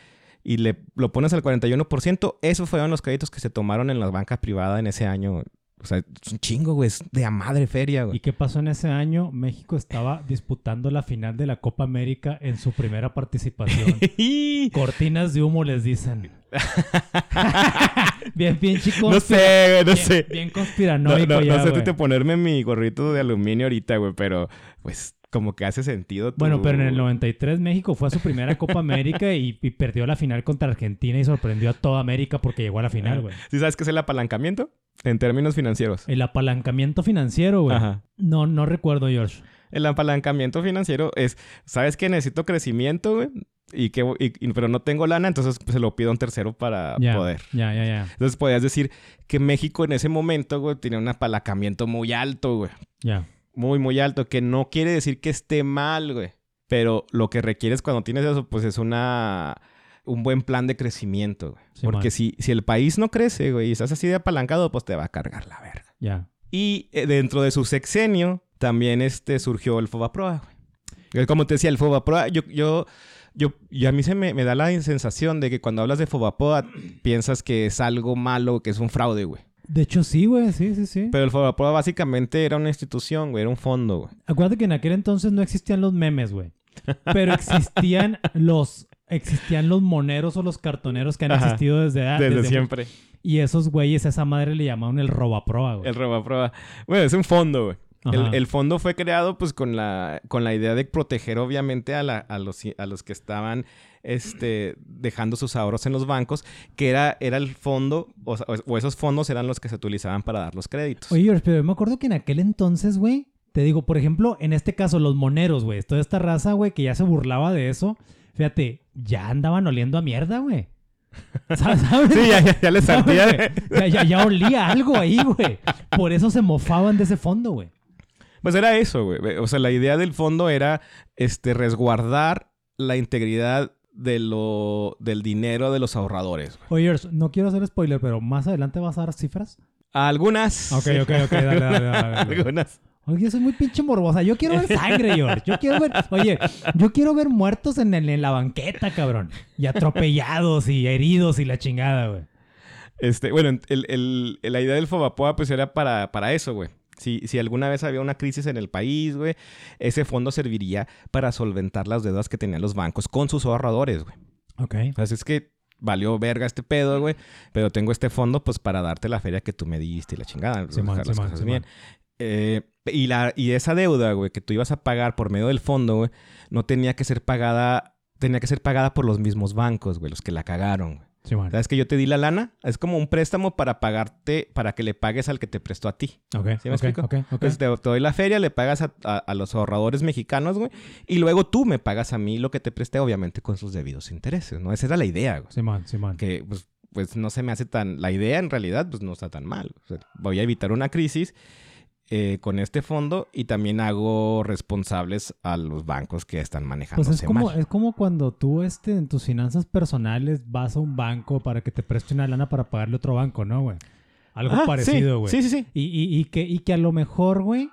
y le, lo pones al 41%. Esos fueron los créditos que se tomaron en las bancas privadas en ese año. O sea, es un chingo, güey. Es de a madre feria, ¿Y güey. qué pasó en ese año? México estaba disputando la final de la Copa América en su primera participación. Cortinas de humo les dicen. bien, bien chico. no sé, güey, no bien, sé. Bien No, conspiranoico no, ya, no sé güey. ponerme mi gorrito de aluminio ahorita, güey, pero pues como que hace sentido. tu- Bueno, pero en el 93 México fue a su primera Copa América y, y perdió la final contra Argentina y sorprendió a toda América porque llegó a la final, güey. ¿Sí sabes qué es el apalancamiento? En términos financieros. El apalancamiento financiero, güey. Ajá. No, no recuerdo, George. El apalancamiento financiero es, ¿sabes que necesito crecimiento, güey? Y que, y- y- pero no tengo lana, entonces pues, se lo pido a un tercero para poder. Ya, ya, ya. Entonces podías decir que México en ese momento, güey, tenía un apalancamiento muy alto, güey. Ya. Muy, muy alto. Que no quiere decir que esté mal, güey. Pero lo que requieres cuando tienes eso, pues es una... Un buen plan de crecimiento, güey. Sí, Porque man. si, si el país no crece, güey, y estás así de apalancado, pues te va a cargar la verga. Ya. Y eh, dentro de su sexenio también este, surgió el Fobaproa, güey. Como te decía, el Fobaproa, yo, yo, yo, y a mí se me, me da la sensación de que cuando hablas de Fobaproa piensas que es algo malo, que es un fraude, güey. De hecho, sí, güey. Sí, sí, sí. Pero el Fobaproa básicamente era una institución, güey, era un fondo, güey. Acuérdate que en aquel entonces no existían los memes, güey. Pero existían los existían los moneros o los cartoneros que han Ajá. existido desde, ah, Desde desde- siempre. Y esos güeyes, a esa madre le llamaban el robaproa, güey. El Fobaproa. Bueno, es un fondo, güey. El, el fondo fue creado pues con la, con la idea de proteger obviamente a, la- a, los, a los que estaban este, dejando sus ahorros en los bancos, que era, era el fondo, o, esos fondos eran los que se utilizaban para dar los créditos. Oye, George, pero yo me acuerdo que en aquel entonces, güey, te digo, por ejemplo, en este caso, los moneros, güey, toda esta raza, güey, que ya se burlaba de eso, fíjate, ya andaban oliendo a mierda, güey. ¿Sabes? Sí, ya, ya, ya les ¿Sabes, ardía. ya, ya, ya olía algo ahí, güey. Por eso se mofaban de ese fondo, güey. Pues era eso, güey. O sea, la idea del fondo era este, resguardar la integridad de lo, del dinero de los ahorradores. Oye, no quiero hacer spoiler, pero más adelante vas a dar cifras. Algunas. Ok, ok, ok, dale, dale, dale. Algunas. Oye, soy muy pinche morbosa. Yo quiero ver sangre, George. Yo quiero ver, oye, yo quiero ver muertos en, el- en la banqueta, cabrón. Y atropellados y heridos y la chingada, güey. Este, bueno, el, el- la idea del Fobapoa pues era para, para eso, güey. Si, si alguna vez había una crisis en el país, güey, ese fondo serviría para solventar las deudas que tenían los bancos con sus ahorradores, güey. Ok. Así es que valió verga este pedo, güey. Pero tengo este fondo, pues, para darte la feria que tú me diste y la chingada. Simón, dejar las cosas bien. Eh, y, la, y esa deuda, güey, que tú ibas a pagar por medio del fondo, güey, no tenía que ser pagada... Tenía que ser pagada por los mismos bancos, güey, los que la cagaron, güey. Sí, bueno. ¿Sabes que yo te di la lana? Es como un préstamo para pagarte, para que le pagues al que te prestó a ti. Ok, ¿Sí me ok, explico? ok, ok. Entonces te, te doy la feria, le pagas a, a- a los ahorradores mexicanos, güey. Y luego tú me pagas a mí lo que te presté, obviamente con sus debidos intereses, ¿no? Esa era la idea, güey. Simón, Simón. Que, pues, pues no se me hace tan... La idea, en realidad, pues no está tan mal. O sea, voy a evitar una crisis eh, con este fondo y también hago responsables a los bancos que están manejando Pues es como, mal. es como cuando tú este, en tus finanzas personales vas a un banco para que te preste una lana para pagarle a otro banco, ¿no, güey? Algo Ah, parecido, güey. Sí, sí, sí. Y, y, y que, y que a lo mejor, güey,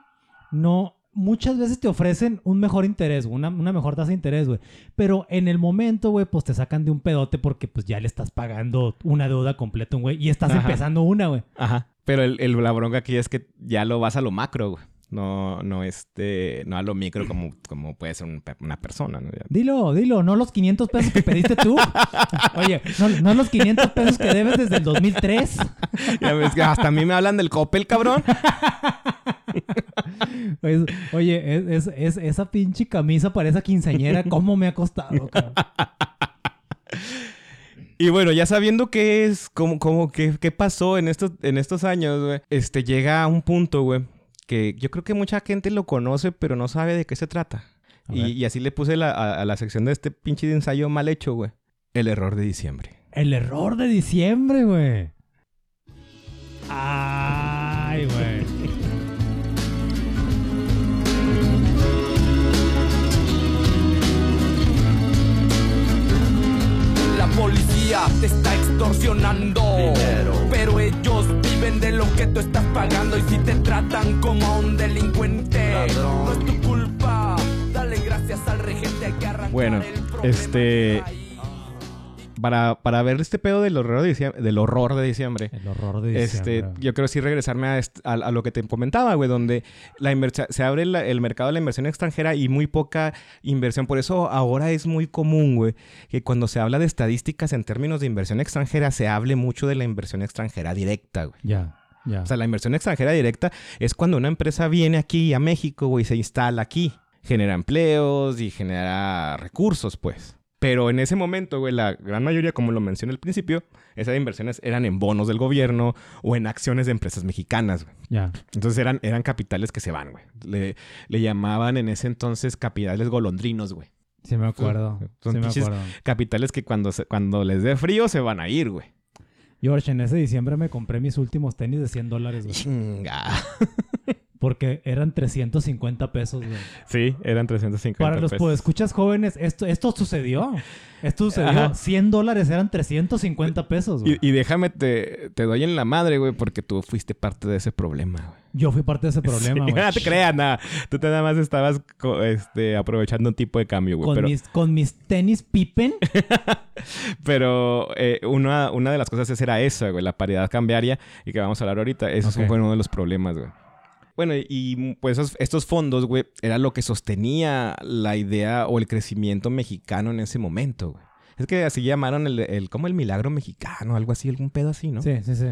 no, muchas veces te ofrecen un mejor interés, una, una mejor tasa de interés, güey. Pero en el momento, güey, pues te sacan de un pedote porque pues ya le estás pagando una deuda completa, güey, y estás Ajá. empezando una, güey. Ajá. Pero el, el- la bronca aquí es que ya lo vas a lo macro, güey. No, no, este, no a lo micro como, como puede ser un una persona, ¿no? Dilo, dilo, no los 500 pesos que pediste tú. Oye, no, no los 500 pesos que debes desde el 2003. Ya ves que hasta a mí me hablan del Coppel, cabrón. Pues, oye, es, es- es- esa pinche camisa para esa quinceañera, ¿cómo me ha costado, cabrón? Y bueno, ya sabiendo qué es, cómo, cómo, qué, qué pasó en estos, en estos años, güey, este, llega a un punto, güey, que yo creo que mucha gente lo conoce, pero no sabe de qué se trata. Y, así le puse la- a, a la sección de este pinche ensayo mal hecho, güey. El error de diciembre. El error de diciembre, güey. Ay, güey. La policía te está extorsionando. Pero ellos viven de lo que tú estás pagando. Y si te tratan como a un delincuente, no es tu culpa. Dale gracias al regente, que arrancar Bueno, el problema este. Para, para ver este pedo del horror de diciembre, del horror de diciembre, El horror de Este, diciembre. yo quiero sí regresarme a, a- a lo que te comentaba, güey, donde la se abre la- el mercado de la inversión extranjera y muy poca inversión. Por eso ahora es muy común, güey, que cuando se habla de estadísticas en términos de inversión extranjera, se hable mucho de la inversión extranjera directa, güey. Ya, ya. O sea, la inversión extranjera directa es cuando una empresa viene aquí a México, güey, y se instala aquí. Genera empleos y genera recursos, pues. Pero en ese momento, güey, la gran mayoría, como lo mencioné al principio, esas inversiones eran en bonos del gobierno o en acciones de empresas mexicanas, güey. ya. Entonces eran, eran capitales que se van, güey. Le, le llamaban en ese entonces capitales golondrinos, güey. Sí me acuerdo. Son sí me acuerdo. Capitales que cuando, se- cuando les dé frío se van a ir, güey. George, en ese diciembre me compré mis últimos tenis de 100 dólares, güey. Chinga. Porque eran 350 pesos, güey. Sí, eran 350 Para los pesos. escuchas jóvenes, esto, esto sucedió. Esto sucedió. Ajá. 100 dólares eran 350 pesos, güey. Y, y déjame, te, te doy en la madre, güey, porque tú fuiste parte de ese problema, güey. Yo fui parte de ese problema, Sí, güey. No te creas, nada. Tú te nada más estabas este, aprovechando un tipo de cambio, güey. Con, Pero, mis, con mis tenis Pippen. pero eh, una, una de las cosas es- era esa, güey, la paridad cambiaria y que vamos a hablar ahorita. Eso Ok. fue uno de los problemas, güey. Bueno, y- pues esos- estos fondos, güey, era lo que sostenía la idea o el crecimiento mexicano en ese momento, güey. Es que así llamaron el, el como el milagro mexicano, algo así, algún pedo así, ¿no? Sí, sí, sí.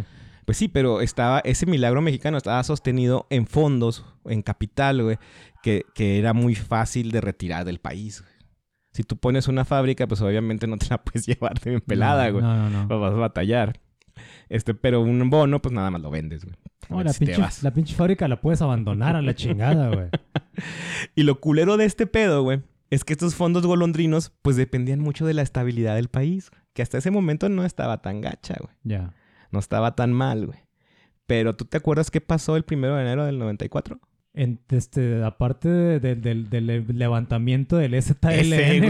Pues sí, pero estaba, ese milagro mexicano estaba sostenido en fondos, en capital, güey, que, que era muy fácil de retirar del país, güey. Si tú pones una fábrica, pues obviamente no te la puedes llevar de bien pelada, No, güey. No, no, no. Pues vas a batallar. Este, pero un bono, pues nada más lo vendes, güey. No, la, Si pinche, la pinche fábrica la puedes abandonar a la chingada, güey. Y lo culero de este pedo, güey, es que estos fondos golondrinos, pues dependían mucho de la estabilidad del país, güey, que hasta ese momento no estaba tan gacha, güey. Ya. No estaba tan mal, güey. Pero ¿tú te acuerdas qué pasó el primero de enero del 94? En, este, aparte de- de- del, del levantamiento del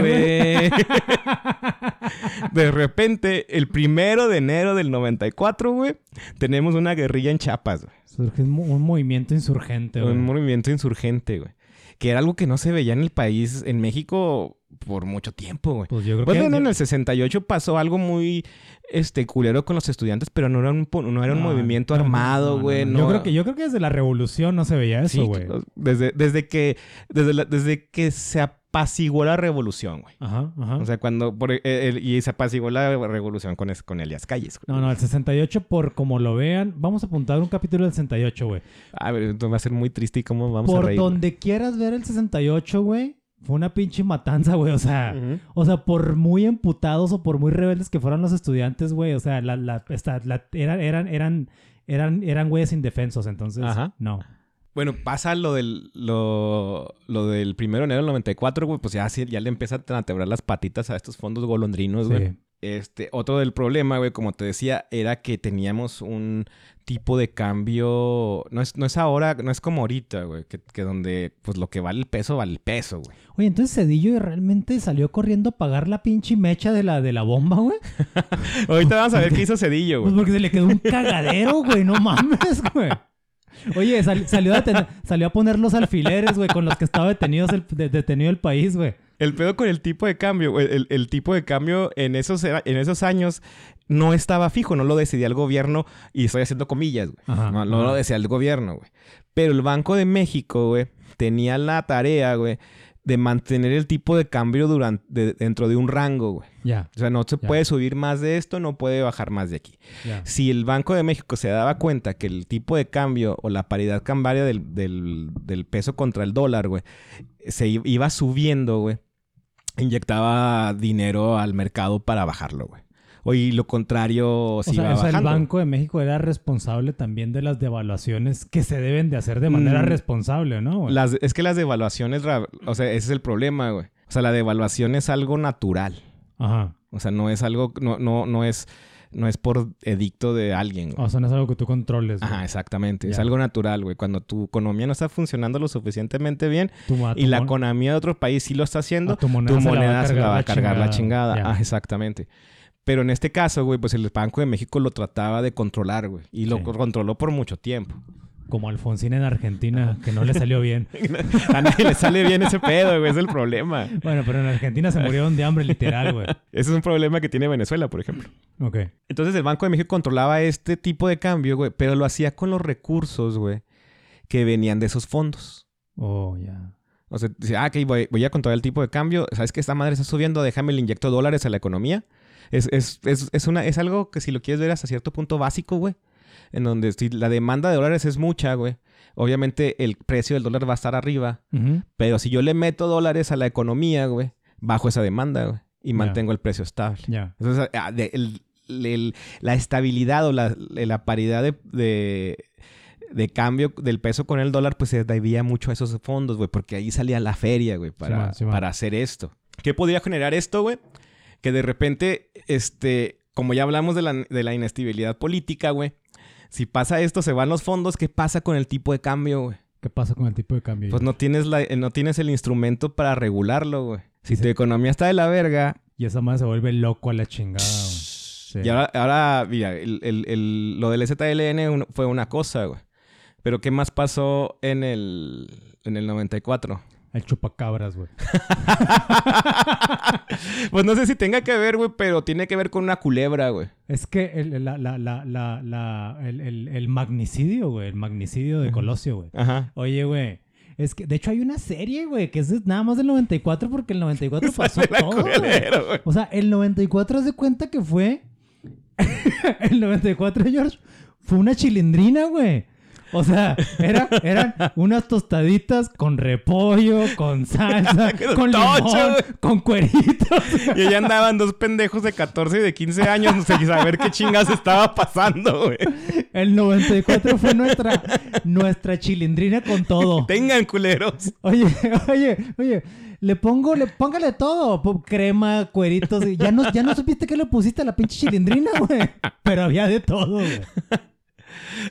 güey. güey. de repente, el primero de enero del 94, güey, tenemos una guerrilla en Chiapas, güey. Surge un, un movimiento insurgente, güey. Un movimiento insurgente, güey. Que era algo que no se veía en el país, en México, por mucho tiempo, güey. Pues yo creo Pues que... bueno, en el 68 pasó algo muy este culero con los estudiantes, pero no era un, no era un No, movimiento no, armado, güey. no. Yo, creo que, yo creo que desde la revolución no se veía eso, Sí, güey. desde, desde que desde, la- desde que se apaciguó la revolución, güey. Ajá, ajá. O sea, cuando por- eh, el- y se apaciguó la revolución con, es- con Elias Calles. güey. no, no, el 68, por como lo vean, vamos a apuntar un capítulo del 68, güey. A ver, esto va a ser muy triste y cómo vamos a Por reír. güey. donde quieras ver el 68, güey, fue una pinche matanza, güey. O sea, o sea, por muy emputados o por muy rebeldes que fueran los estudiantes, güey. O sea, la, la, esta- la- eran, eran, eran, eran, eran güeyes indefensos. Entonces, Ajá. no. Bueno, pasa lo del, lo, lo del primero de enero del 94, güey, pues ya, ya le empiezan a temblar las patitas a estos fondos golondrinos, güey. Sí. Este, otro del problema, güey, como te decía, era que teníamos un tipo de cambio. No es, no es ahora, no es como ahorita, güey. Que, que donde, pues lo que vale el peso, vale el peso, güey. Oye, entonces Cedillo realmente salió corriendo a pagar la pinche mecha de la, de la bomba, güey. Ahorita vamos a ver qué hizo Cedillo, Pues güey. porque se le quedó un cagadero, güey. No mames, güey. Oye, sal- salió, a detener- salió a poner los alfileres, güey, con los que estaba detenidos el, de- detenido el país, güey. El pedo con el tipo de cambio, güey, el, el tipo de cambio en esos, en esos años no estaba fijo, no lo decidía el gobierno, y estoy haciendo comillas, güey. Ajá, no, no ajá. lo decidía el gobierno, güey. Pero el Banco de México, güey, tenía la tarea, güey, de mantener el tipo de cambio durante, de- dentro de un rango, güey. Ya, O sea, no se puede subir más de esto, no puede bajar más de aquí. ya. Si el Banco de México se daba cuenta que el tipo de cambio o la paridad cambiaria del, del- del peso contra el dólar, güey, se iba subiendo, güey, inyectaba dinero al mercado para bajarlo, güey. O y lo contrario, se O sea, iba o sea, el. Banco de México era responsable también de las devaluaciones que se deben de hacer de manera Mm. responsable, ¿no? güey? Las- es que las devaluaciones, o sea, ese es el problema, güey. O sea, la devaluación es algo natural. Ajá. O sea, no es algo, no, no, no es, no es por edicto de alguien, güey. O sea, no es algo que tú controles. güey. Ajá, exactamente. Es algo natural, güey. Cuando tu economía no está funcionando lo suficientemente bien y la economía de otro país sí lo está haciendo, a tu tu moneda, se la va a cargar la chingada. Ah, exactamente. Pero en este caso, güey, pues el Banco de México lo trataba de controlar, güey. Y lo Sí. controló por mucho tiempo. Como Alfonsín en Argentina, que no le salió bien. A nadie le sale bien ese pedo, güey. Es el problema. Bueno, pero en Argentina se murieron de hambre, literal, güey. Ese es un problema que tiene Venezuela, por ejemplo. Ok. Entonces el Banco de México controlaba este tipo de cambio, güey. Pero lo hacía con los recursos, güey, que venían de esos fondos. Oh, ya. O sea, dice, ah, ok, voy, voy a controlar el tipo de cambio. ¿Sabes que esta madre está subiendo? Déjame le inyecto dólares a la economía. Es, es, es, es, una, es algo que si lo quieres ver hasta cierto punto básico, güey. En donde si la demanda de dólares es mucha, güey. Obviamente el precio del dólar va a estar arriba. Pero si yo le meto dólares a la economía, güey, bajo esa demanda, güey. Y mantengo el precio estable. Ya. Entonces, ah, de- el- el- la estabilidad o la, la paridad de, de, de cambio del peso con el dólar, pues se debía mucho a esos fondos, güey, porque ahí salía la feria, güey, para hacer esto. ¿Qué podría generar esto, güey? Que de repente, este, como ya hablamos de la, de la inestabilidad política, güey, si pasa esto, se van los fondos, ¿qué pasa con el tipo de cambio, güey? ¿Qué pasa con el tipo de cambio? Pues no tienes, la, eh, no tienes el instrumento para regularlo, güey. Si Sí, tu sí. economía está de la verga, Y esa madre se vuelve loco a la chingada, güey. Sí. Y ahora, ahora mira, el, el- el- lo del ZLN fue una cosa, güey. Pero ¿qué más pasó en el, en el 94? El chupacabras, güey. pues no sé si tenga que ver, güey, pero tiene que ver con una culebra, güey. Es que el, la, el, el- el magnicidio, güey. El magnicidio de Colosio, güey. Ajá. Oye, güey. Es que, de hecho, hay una serie, güey, que es nada más del 94 porque el 94 pasó todo, güey. O sea, el 94 se cuenta que fue... el 94, George, fue una chilindrina, güey. O sea, era, eran unas tostaditas con repollo, con salsa, con limón, con cueritos. Y allá andaban dos pendejos de 14 y de 15 años, no sé, sin saber qué chingas estaba pasando, güey. El 94 fue nuestra, nuestra chilindrina con todo. Tengan culeros. Oye, oye, oye, le pongo, le póngale todo, crema, cueritos, ya no, ya no supiste qué le pusiste a la pinche chilindrina, güey. Pero había de todo, güey.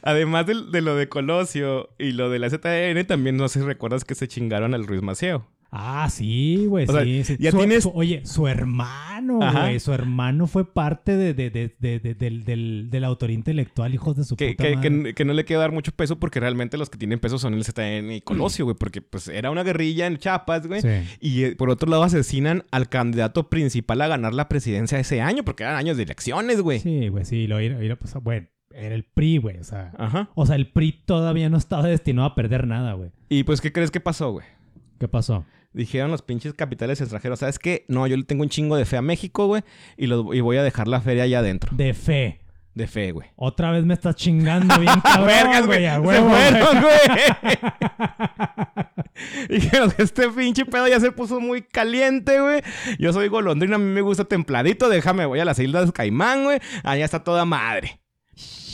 Además de, de lo de Colosio y lo de la ZLN, también no sé si recuerdas que se chingaron al Ruiz Maceo. Ah, sí, güey, O sea, sí, sí. ya Su- tienes- su- oye, su hermano, güey, su hermano fue parte de, de, de, de, de- del, del, del autoría intelectual, hijos de su Que, puta que, madre. que- que no le quiero dar mucho peso porque realmente los que tienen peso son el ZN y Colosio, güey. Porque pues era una guerrilla en Chiapas, güey. Sí. Y eh, por otro lado asesinan al candidato principal a ganar la presidencia ese año porque eran años de elecciones, güey. Sí, güey, sí, lo iba, iba- pues, bueno, era el PRI, güey, o sea. Ajá. O sea, el PRI todavía no estaba destinado a perder nada, güey. Y pues, ¿qué crees que pasó, güey? ¿Qué pasó? Dijeron los pinches capitales extranjeros, ¿sabes qué? No, yo le tengo un chingo de fe a México, güey. Y, y voy a dejar la feria allá adentro. De fe. De fe, güey. Otra vez me estás chingando bien cabrón, Vergas, güey, Se huevo, fueron, güey. Dijeron, este pinche pedo ya se puso muy caliente, güey. Yo soy golondrina, a mí me gusta templadito. Déjame, voy a las Islas Caimán, güey. Allá está toda madre.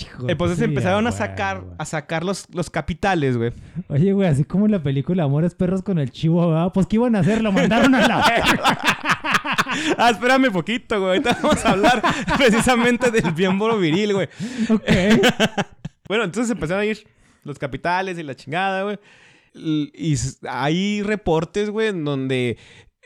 Hijo, Entonces sí, empezaron a sacar, güey. a sacar los, los capitales, güey. Oye, güey, así como en la película Amores Perros con el chivo, ¿verdad? Pues, ¿qué iban a hacer? Lo mandaron a la verga. Ah, espérame poquito, güey. Ahorita vamos a hablar precisamente del miembro viril, güey. ok. Bueno, entonces empezaron a ir los capitales y la chingada, güey. Y hay reportes, güey, en donde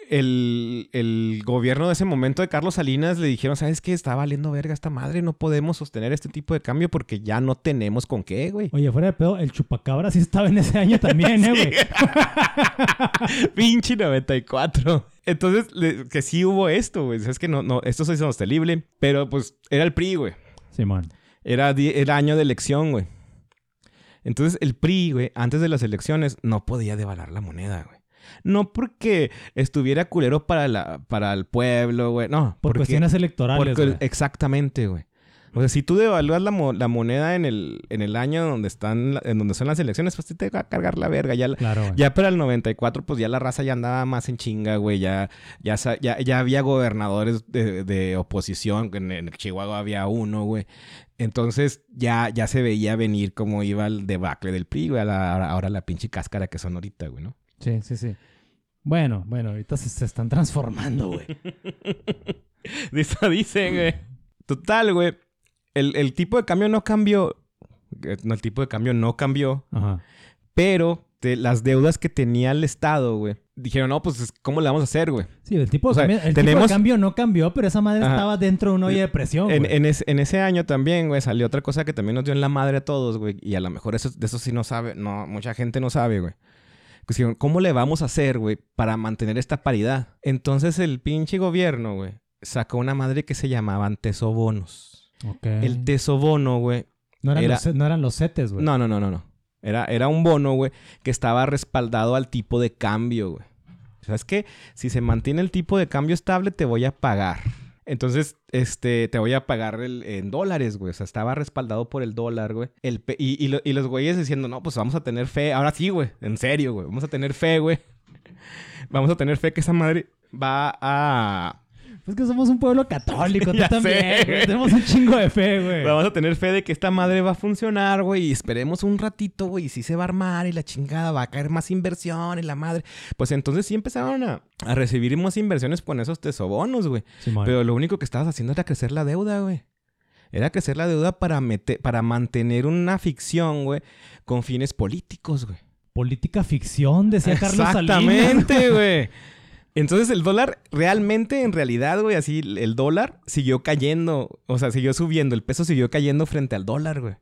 el, el gobierno de ese momento de Carlos Salinas le dijeron, ¿sabes qué? Está valiendo verga esta madre, no podemos sostener este tipo de cambio porque ya no tenemos con qué, güey. Oye, fuera de pedo, el chupacabra sí estaba en ese año también, ¿eh, güey? Pinche 94. Entonces, le- que sí hubo esto, güey. Es que no, no, esto es insostenible. Pero pues era el PRI, güey. Simón. Era, era año de elección, güey. Entonces, el PRI, güey, antes de las elecciones, no podía devaluar la moneda, güey. No porque estuviera culero para, la, para el pueblo, güey. No, Por porque, cuestiones electorales, porque- güey. exactamente, güey. O sea, si tú devalúas la, mo- la moneda en el, en el año donde están, en donde son las elecciones, pues te va a cargar la verga. Ya, la- Claro, ya para el 94, pues ya la raza ya andaba más en chinga, güey. Ya, ya, ya, ya había gobernadores de, de oposición. En, en Chihuahua había uno, güey. Entonces ya, ya se veía venir cómo iba el debacle del PRI, güey. la- ahora la pinche cáscara que son ahorita, güey, ¿no? Sí, sí, sí. Bueno, bueno, ahorita se, se están transformando, güey. Dicen, güey. Total, güey. El, el tipo de cambio no cambió. Eh, No, el tipo de cambio no cambió. Ajá. Pero de las deudas que tenía el Estado, güey. Dijeron, no, pues, ¿cómo le vamos a hacer, güey? Sí, el tipo de, O sea, el tipo de cambio no cambió, pero esa madre Ajá. estaba dentro de un hoyo de presión, En, güey. en, es- en ese año también, güey, salió otra cosa que también nos dio en la madre a todos, güey. Y a lo mejor eso, de eso sí no sabe, no, mucha gente no sabe, güey. Que dijeron, ¿cómo le vamos a hacer, güey, para mantener esta paridad? Entonces el pinche gobierno, güey, sacó una madre que se llamaban tesobonos. Ok. El tesobono, güey. no, eran era- los, no eran los setes, güey. No, no, no, no, no. Era, era un bono, güey, que estaba respaldado al tipo de cambio, güey. ¿Sabes qué? Si se mantiene el tipo de cambio estable, te voy a pagar. Entonces, este, te voy a pagar en dólares, güey. O sea, estaba respaldado por el dólar, güey. El y, y y los güeyes diciendo, no, pues vamos a tener fe. Ahora sí, güey. En serio, güey. Vamos a tener fe, güey. Vamos a tener fe que esa madre va a... Pues que somos un pueblo católico, tú sé, también. Tenemos un chingo de fe, güey. Vamos a tener fe de que esta madre va a funcionar, güey. Y esperemos un ratito, güey. Y sí se va a armar y la chingada va a caer más inversión y la madre. Pues entonces sí empezaron a, a recibir más inversiones con esos tesobonos, güey. Pero lo único que estabas haciendo era crecer la deuda, güey. Era crecer la deuda para, meter, para mantener una ficción, güey, con fines políticos, güey. Política ficción, decía Carlos Salinas. Exactamente, güey. Entonces el dólar realmente, en realidad, güey, así el dólar siguió cayendo, o sea, siguió subiendo, el peso siguió cayendo frente al dólar, güey.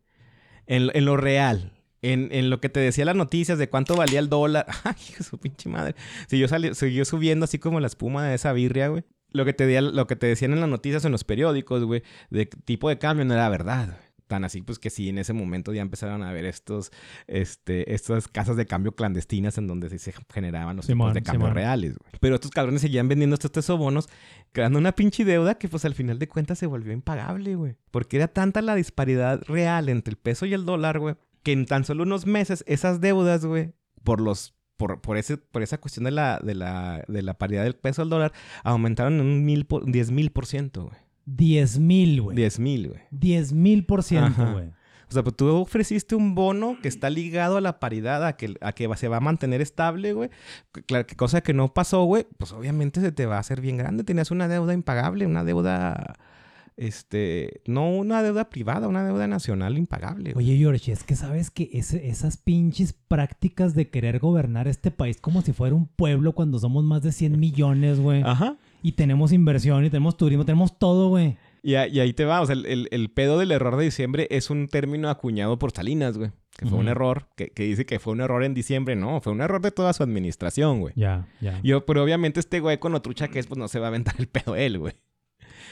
En, lo real. En, en lo que te decía las noticias de cuánto valía el dólar. Ay, su pinche madre. Siguió, siguió subiendo así como la espuma de esa birria, güey. Lo que, te, lo que te decían en las noticias en los periódicos, güey, de tipo de cambio no era verdad. Tan así, pues que sí, en ese momento ya empezaron a ver estos, este, estas casas de cambio clandestinas en donde sí se generaban los Simón, tipos de cambio Simón. reales, güey. Pero estos cabrones seguían vendiendo estos tesobonos, creando una pinche deuda que pues al final de cuentas se volvió impagable, güey. Porque era tanta la disparidad real entre el peso y el dólar, güey, que en tan solo unos meses esas deudas, güey, por los por, por, ese, por esa cuestión de la, de, la, de la paridad del peso al dólar, aumentaron en un mil por, 10 mil por ciento, güey. 10 mil, güey. 10 mil, güey. 10 mil por ciento, güey. O sea, pues tú ofreciste un bono que está ligado a la paridad, a que, a que se va a mantener estable, güey. Claro, que cosa que no pasó, güey, pues obviamente se te va a hacer bien grande. Tenías una deuda impagable, una deuda, este, no una deuda privada, una deuda nacional impagable. güey. Oye, George, es que sabes que ese- esas pinches prácticas de querer gobernar este país como si fuera un pueblo cuando somos más de 100 millones, güey. Ajá. Y tenemos inversión y tenemos turismo, tenemos todo, güey. Y, ahí te va, o sea, el, el- el pedo del error de diciembre es un término acuñado por Salinas, güey. Que fue un error, que, que dice que fue un error en diciembre. No, fue un error de toda su administración, güey. Ya, ya. Yo, pero obviamente este güey con lo trucha que es, pues no se va a aventar el pedo él, güey.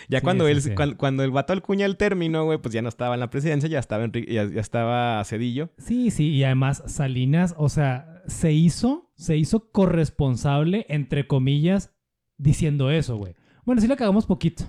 Ya Sí, cuando sí, él, sí. Cuando, el vato acuña el término, güey, pues ya no estaba en la presidencia, ya estaba Enrique- ya, ya estaba Cedillo. Sí, sí, y además Salinas, o sea, se hizo, se hizo corresponsable, entre comillas, diciendo eso, güey. Bueno, sí la cagamos poquito.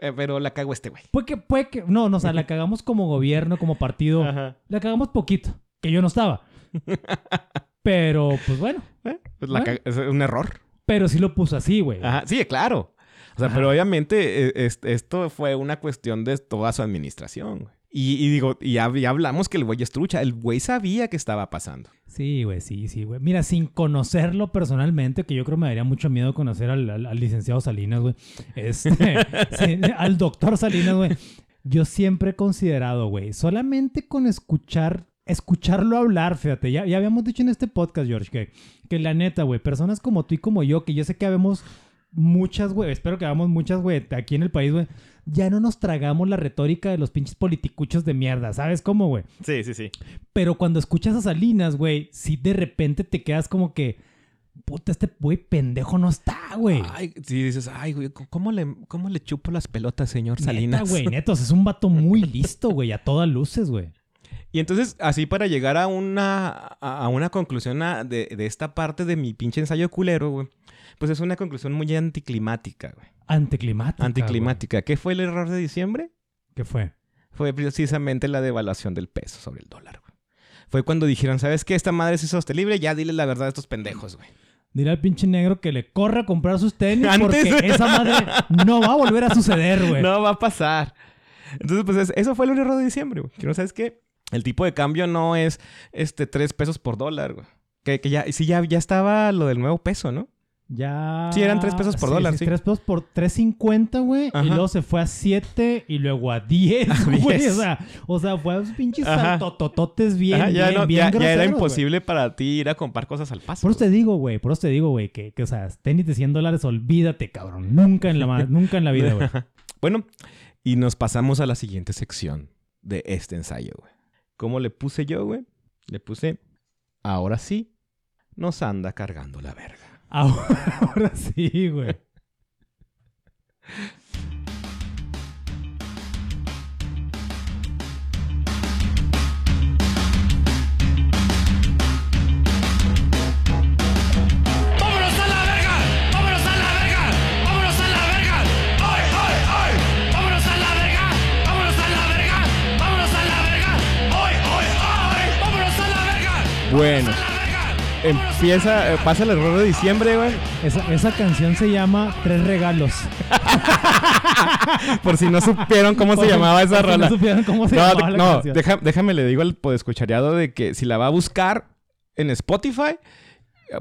Eh, pero la cago este güey. Puede que, puede que, no, no, o sea, la cagamos como gobierno, como partido. Ajá. La cagamos poquito, que yo no estaba. Pero, pues bueno, Eh, pues la Bueno. ca- es un error. pero sí lo puso así, güey. Ajá, sí, claro. O sea, Ajá. pero obviamente eh, es- esto fue una cuestión de toda su administración, güey. Y, y digo, y hablamos que el güey es trucha. El güey sabía que estaba pasando. Sí, güey, sí, sí, güey. Mira, sin conocerlo personalmente, que yo creo me daría mucho miedo conocer al, al- al licenciado Salinas, güey. Este, sí, al doctor Salinas, güey. Yo siempre he considerado, güey, solamente con escuchar escucharlo hablar, fíjate, ya, ya habíamos dicho en este podcast, George, que, que la neta, güey, personas como tú y como yo, que yo sé que habemos muchas, güey, espero que hagamos muchas, güey, aquí en el país, güey, ya no nos tragamos la retórica de los pinches politicuchos de mierda, ¿sabes cómo, güey? Sí, sí, sí. Pero cuando escuchas a Salinas, güey, sí de repente te quedas como que, puta, este güey pendejo no está, güey. Ay, sí, dices, ay, güey, ¿cómo le, ¿cómo le chupo las pelotas, señor Neta, Salinas? güey, netos, es un vato muy listo, güey, a todas luces, güey. Y entonces, así para llegar a una, a a una conclusión a- de, de esta parte de mi pinche ensayo culero, güey, pues es una conclusión muy anticlimática, güey. Anticlimática. Anticlimática. ¿Qué fue el error de diciembre? ¿Qué fue? Fue precisamente la devaluación del peso sobre el dólar, güey. Fue cuando dijeron, ¿sabes qué? Esta madre es insostenible, ya dile la verdad a estos pendejos, güey. Dile al pinche negro que le corra a comprar sus tenis Antes. porque esa madre no va a volver a suceder, güey. No va a pasar. Entonces, pues es- eso fue el error de diciembre, güey. Que no sabes qué. El tipo de cambio no es este 3 pesos por dólar, güey. Que, que ya, sí, ya, ya estaba lo del nuevo peso, ¿no? Ya. Sí, eran tres pesos por dólar, sí. 3 pesos por 3.50, güey. Y luego se fue a 7 y luego a 10, A güey. 10. O sea, o sea, fue a unos pinches saltotototes bien, Ajá, ya, bien, no- bien ya- ya era imposible para ti ir a comprar cosas al paso. Por eso te digo, güey. Por eso te digo, güey, que, que, o sea, tenis de 100 dólares, olvídate, cabrón. Nunca en la, nunca en la vida, güey. Bueno, y nos pasamos a la siguiente sección de este ensayo, güey. ¿Cómo le puse yo, güey? Le puse, ahora sí, nos anda cargando la verga. Ahora, ahora sí, güey. ¡Vámonos a la verga! ¡Vámonos a la verga! ¡Vámonos a la verga! ¡Ay, ay, ay! ¡Vámonos a la verga! ¡Vámonos a la verga! ¡Vámonos a la verga! ¡Ay, ay, ay! ¡Vámonos a la verga! Bueno. Empieza, eh, pasa el error de diciembre, güey. Esa, esa canción se llama Tres Regalos. Por si no supieron cómo se Por si- llamaba esa por si rola. No supieron cómo se No, llamaba la no, canción. deja- déjame le digo al podescuchariado de que si la va a buscar en Spotify,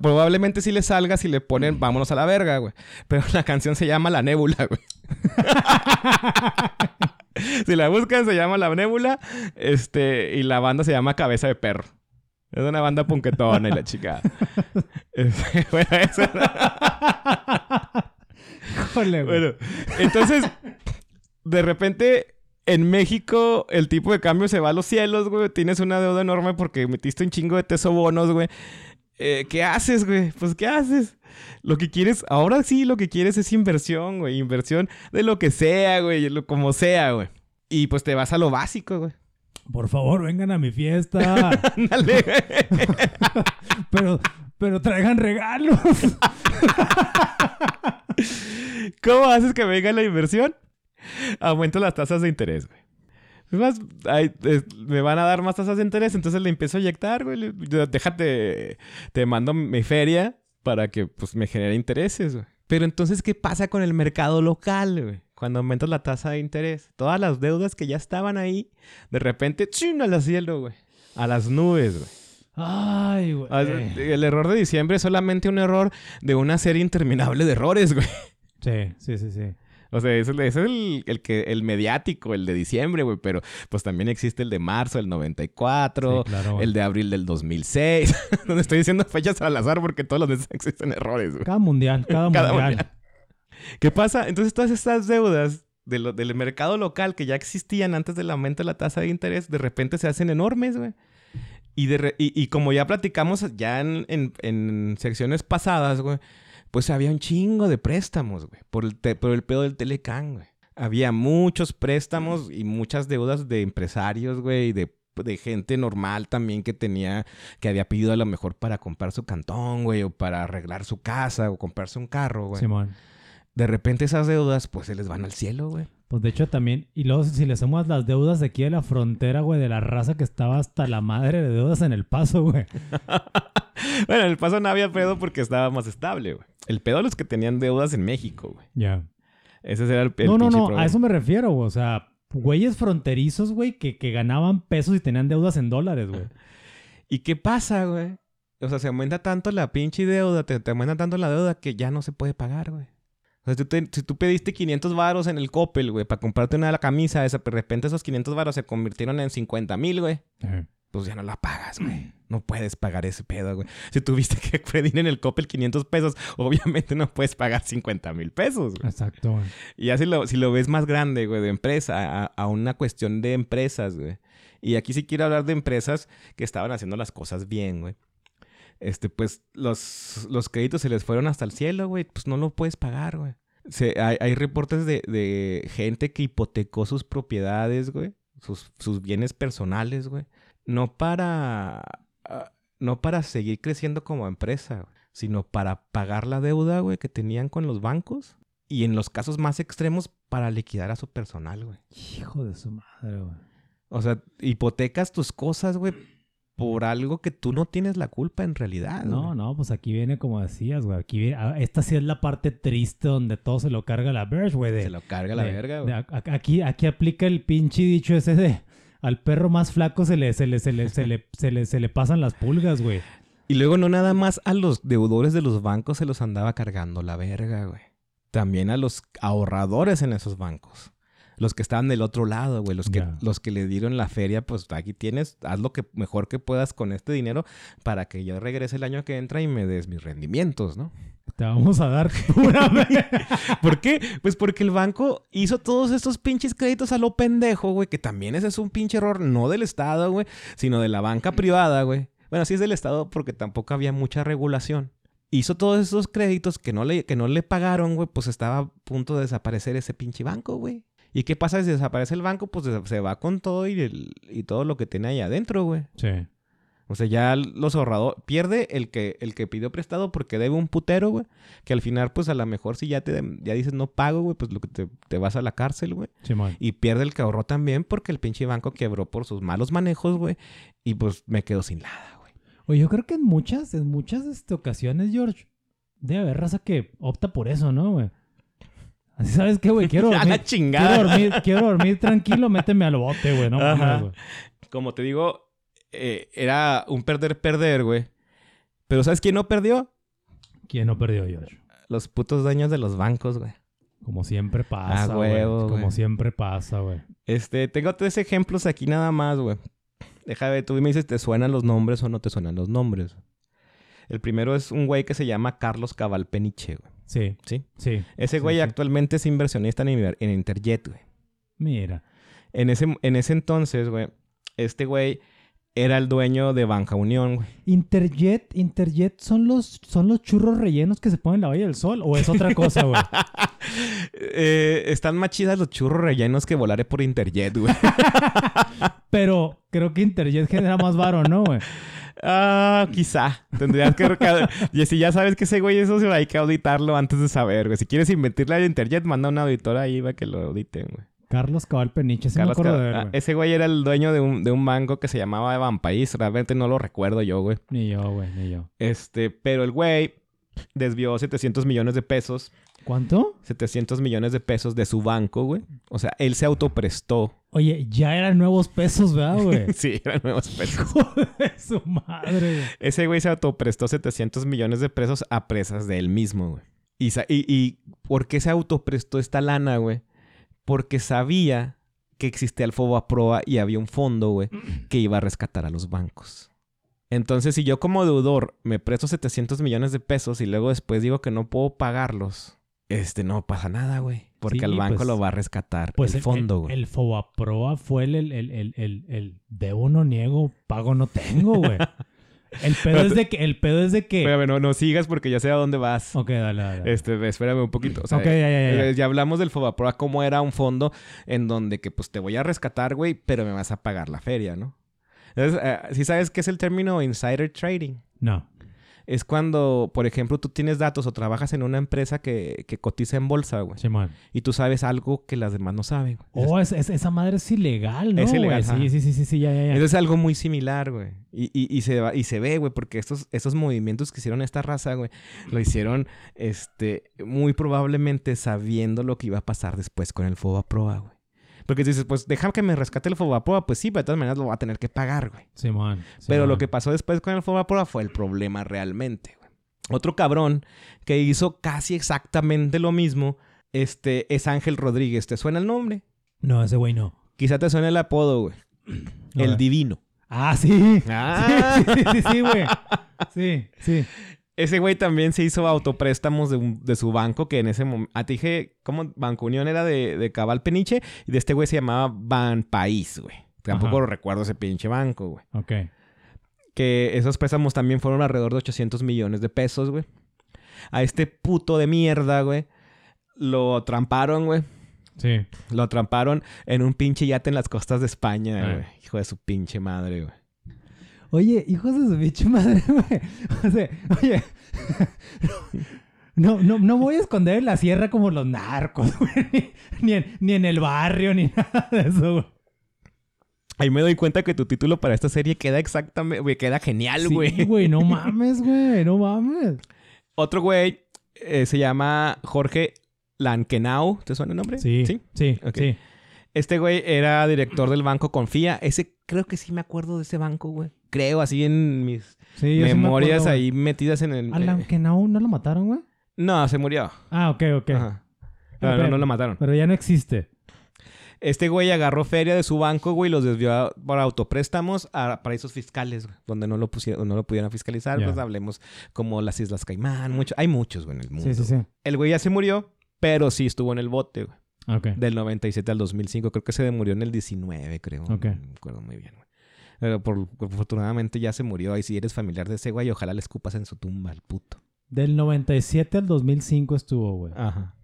probablemente sí le salga si le ponen vámonos a la verga, güey. Pero la canción se llama La Nébula, güey. si la buscan se llama La Nébula, este, y la banda se llama Cabeza de Perro. Es una banda punquetona y la chica. Bueno, eso- bueno, entonces, de repente, en México, el tipo de cambio se va a los cielos, güey. Tienes una deuda enorme porque metiste un chingo de teso bonos, güey. Eh, ¿Qué haces, güey? Pues, ¿qué haces? Lo que quieres, ahora sí, lo que quieres es inversión, güey. Inversión de lo que sea, güey. Lo, como sea, güey. Y pues te vas a lo básico, güey. Por favor, vengan a mi fiesta. Ándale, pero, pero traigan regalos. ¿Cómo haces que venga la inversión? Aumento las tasas de interés, güey. Es más, ay, es- me van a dar más tasas de interés, entonces le empiezo a inyectar, güey. Le- Déjate, te mando mi feria para que pues me genere intereses, güey. Pero entonces, ¿qué pasa con el mercado local, güey? Cuando aumentas la tasa de interés. Todas las deudas que ya estaban ahí, de repente, ¡chin! al cielo, güey. A las nubes, güey. Ay, güey. El error de diciembre es solamente un error de una serie interminable de errores, güey. Sí, sí, sí, sí. O sea, ese, ese es el, el que, el mediático, el de diciembre, güey. Pero pues también existe el de marzo del 94, Sí, claro, güey. el de abril del 2006. donde estoy diciendo fechas al azar porque todos los meses existen errores, güey. Cada mundial, cada, Cada mundial. mundial. ¿Qué pasa? Entonces todas estas deudas de del mercado local que ya existían antes del aumento de la tasa de interés, de repente se hacen enormes, güey. Y, de y, y como ya platicamos ya en, en- en secciones pasadas, güey, pues había un chingo de préstamos, güey, por el, por el pedo del Telecán, güey. Había muchos préstamos y muchas deudas de empresarios, güey, y de, de gente normal también que tenía, que había pedido a lo mejor para comprar su cantón, güey, o para arreglar su casa o comprarse un carro, güey. Simón. De repente esas deudas, pues se les van al cielo, güey. Pues de hecho también, y luego si le sumamos las deudas de aquí de la frontera, güey, de la raza que estaba hasta la madre de deudas en el paso, güey. Bueno, en el paso no había pedo porque estaba más estable, güey. El pedo de los que tenían deudas en México, güey. Ya. Ese era el, el No, no, no, problema. a eso me refiero, güey. O sea, güeyes fronterizos, güey, que, que ganaban pesos y tenían deudas en dólares, güey. ¿Y qué pasa, güey? O sea, se aumenta tanto la pinche deuda, te, te aumenta tanto la deuda que ya no se puede pagar, güey. O sea, si tú, te- si tú pediste 500 varos en el Coppel, güey, para comprarte una camisa esa, pero de repente esos 500 varos se convirtieron en 50 mil, güey. pues ya no la pagas, güey. No puedes pagar ese pedo, güey. Si tuviste que pedir en el Coppel 500 pesos, obviamente no puedes pagar 50 mil pesos, güey. Exacto, güey. Y ya si lo, si lo ves más grande, güey, de empresa, a, a una cuestión de empresas, güey. Y aquí sí quiero hablar de empresas que estaban haciendo las cosas bien, güey. Este, pues, los, los créditos se les fueron hasta el cielo, güey. Pues no lo puedes pagar, güey. Se- hay, hay reportes de, de gente que hipotecó sus propiedades, güey. Sus, sus bienes personales, güey. No para... ah, no para seguir creciendo como empresa, güey, sino para pagar la deuda, güey, que tenían con los bancos. Y en los casos más extremos, para liquidar a su personal, güey. Hijo de su madre, güey. O sea, hipotecas tus cosas, güey, por algo que tú no tienes la culpa en realidad. No, güey. no, pues aquí viene como decías, güey. Aquí viene, ah, esta sí es la parte triste donde todo se lo carga la Verge, güey. de- Se lo carga la de- verga, güey. a- aquí, aquí aplica el pinche dicho ese de al perro más flaco se le, se le, se le, se le, se le, se le pasan las pulgas, güey. Y luego no nada más a los deudores de los bancos se los andaba cargando la verga, güey. También a los ahorradores en esos bancos. Los que estaban del otro lado, güey. Los que, los que le dieron la feria, pues aquí tienes, haz lo que mejor que puedas con este dinero para que yo regrese el año que entra y me des mis rendimientos, ¿no? Te vamos a dar pura. ¿Por qué? Pues porque el banco hizo todos estos pinches créditos a lo pendejo, güey, que también ese es un pinche error, no del Estado, güey, sino de la banca privada, güey. Bueno, sí es del Estado porque tampoco había mucha regulación. Hizo todos esos créditos que no le, que no le pagaron, güey, pues estaba a punto de desaparecer ese pinche banco, güey. ¿Y qué pasa si desaparece el banco? Pues se va con todo y, el- y todo lo que tiene ahí adentro, güey. Sí. O sea, ya los ahorradores... Pierde el que, el que pidió prestado porque debe un putero, güey. Que al final, pues a lo mejor si ya te ya dices no pago, güey, pues lo que te, te vas a la cárcel, güey. Simón. Y pierde el que ahorró también porque el pinche banco quebró por sus malos manejos, güey. Y pues me quedo sin nada, güey. Oye, yo creo que en muchas, en muchas este, ocasiones, George, debe haber raza que opta por eso, ¿no, güey? Así sabes qué, güey, quiero dormir. chingada. Quiero dormir, quiero dormir tranquilo, méteme al bote, güey, no mames, güey. Como te digo, eh, era un perder-perder, güey. Pero ¿sabes quién no perdió? ¿Quién no perdió, George? Los putos dueños de los bancos, güey. Como siempre pasa, Ah, güey. Como güey. siempre pasa, güey. Este, tengo tres ejemplos aquí nada más, güey. Déjame ver, tú me dices, ¿te suenan los nombres o no te suenan los nombres? El primero es un güey que se llama Carlos Cabal Peniche, güey. Sí, ¿Sí? sí. Ese güey sí. actualmente es inversionista en, Inver- en Interjet, güey. Mira. En ese, en ese entonces, güey, este güey era el dueño de Banca Unión, güey. Interjet, Interjet son los, son los churros rellenos que se ponen en la Valle del Sol o es otra cosa, güey. Eh, están más chidas los churros rellenos que volaré por Interjet, güey. Pero creo que Interjet genera más varo, ¿no, güey? Ah, quizá. Tendrías que... y si ya sabes que ese güey es socio, hay que auditarlo antes de saber, güey. Si quieres invertirle a Interjet, manda a un auditor ahí para que lo auditen, güey. Carlos Cabal Peniche, Carlos me acuerdo de él, ah, güey. ese güey era el dueño de un, de un banco que se llamaba Evan País. Realmente no lo recuerdo yo, güey. Ni yo, güey, ni yo. Este, pero el güey desvió 700 millones de pesos. ¿Cuánto? 700 millones de pesos de su banco, güey. O sea, él se autoprestó. Oye, ya eran nuevos pesos, ¿verdad, güey? sí, eran nuevos pesos. Hijo de su madre, güey. Ese güey se autoprestó 700 millones de pesos a presas de él mismo, güey. Y, y, y ¿por qué se autoprestó esta lana, güey? Porque sabía que existía el Fobaproa y había un fondo, güey, que iba a rescatar a los bancos. Entonces, si yo como deudor me presto 700 millones de pesos y luego después digo que no puedo pagarlos, este, no pasa nada, güey. Porque Sí, el banco pues- lo va a rescatar Pues el fondo, el, güey. el Fobaproa fue el, el, el, el, el, el debo no niego, pago no tengo, güey. El pedo es de que, el pedo es de que. Espérame, no, no sigas porque ya sé a dónde vas. Ok, dale, dale. Este, espérame un poquito. O sea, Ok, ya, ya, ya, eh, ya. hablamos del Fobaproa, cómo era un fondo en donde que pues te voy a rescatar, güey, pero me vas a pagar la feria, ¿no? Entonces, eh, ¿sí sabes qué es el término insider trading? No. Es cuando, por ejemplo, tú tienes datos o trabajas en una empresa que, que cotiza en bolsa, güey. Simón. Y tú sabes algo que las demás no saben. güey. Oh, es, es- esa madre es ilegal, ¿no? Es ilegal. Sí, sí, sí, sí, sí, ya, ya, ya. Eso es algo muy similar, güey. Y, y, y se, y se ve, güey, porque estos, estos movimientos que hicieron esta raza, güey, lo hicieron este, muy probablemente sabiendo lo que iba a pasar después con el Fobaproa, güey. Porque dices, pues déjame que me rescate el Fobaproa, pues sí, pero de todas maneras lo va a tener que pagar, güey. Simón. Pero Simón. lo que pasó después con el Fobaproa fue el problema realmente, güey. Otro cabrón que hizo casi exactamente lo mismo, este, es Ángel Rodríguez. ¿Te suena el nombre? No, ese güey no. Quizá te suene el apodo, güey. El ver. divino. Ah, sí. Ah. Sí, sí, sí, sí, güey. Sí, sí. Ese güey también se hizo autopréstamos de, un- de su banco, que en ese momento... Ah, te dije, ¿cómo? Banco Unión era de, de Cabal Peniche, y de este güey se llamaba Ban País, güey. Tampoco Ajá. lo recuerdo ese pinche banco, güey. Ok. Que esos préstamos también fueron alrededor de 800 millones de pesos, güey. A este puto de mierda, güey, lo tramparon, güey. Sí. Lo atraparon en un pinche yate en las costas de España, Ah. güey. Hijo de su pinche madre, güey. Oye, hijos de su pinche madre, güey. O sea, oye. No, no, no voy a esconder en la sierra como los narcos, güey. Ni, en, ni en el barrio, ni nada de eso, güey. Ahí me doy cuenta que tu título para esta serie queda exactamente, güey, queda genial, Sí, güey. güey, no mames, güey, no mames. Otro güey eh, se llama Jorge Lankenau. ¿Te suena el nombre? Sí, ¿Sí? sí, Ok. sí. Este güey era director del banco Confía. Ese creo que sí me acuerdo de ese banco, güey. Creo, así en mis Sí, me memorias acuerdo, ahí metidas en el... Alan eh, que no, no lo mataron, güey. No, se murió. Ah, ok, ok. Ajá. Pero- No, no, no lo mataron. Pero ya no existe. Este güey agarró feria de su banco, güey, y los desvió a- por autopréstamos a paraísos fiscales, güey, donde no lo pusieron, no lo pudieran fiscalizar. Pues hablemos como las Islas Caimán, mucho, hay muchos, güey, en el mundo. Sí, sí, sí. El güey ya se murió, pero sí estuvo en el bote, güey. Ok. Del 97 al 2005. Creo que se murió en el 19, creo. Ok. No me acuerdo muy bien, güey. Pero por, afortunadamente ya se murió. Y si eres familiar de ese güey, ojalá le escupas en su tumba al puto. Del 97 al 2005 estuvo, güey. Ajá.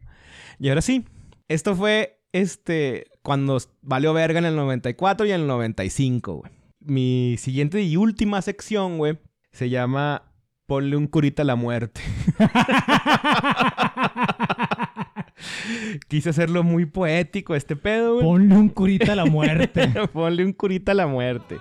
Y ahora sí, esto fue este cuando valió verga en el 94 y en el 95, güey. Mi siguiente y última sección, güey, se llama Ponle un curita a la muerte. Quise hacerlo muy poético este pedo, güey. Ponle un curita a la muerte. Ponle un curita a la muerte.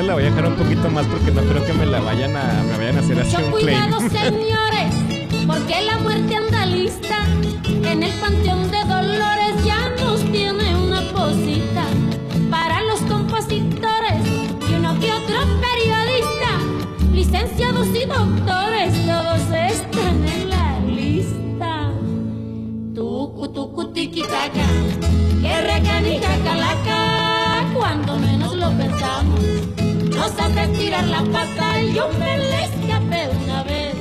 Esta la voy a dejar un poquito más porque no creo que me la vayan a, me vayan a hacer así un claim. cuidado, señores, porque la muerte anda lista. En el panteón de Dolores ya nos tiene una posita para los compositores y uno que otro periodista, licenciados y doctores, todos están en la lista. Tucu, tucu, tiquitaca, que recanija calaca, cuando pensamos. Nos hace tirar la pata y yo me le escapé una vez.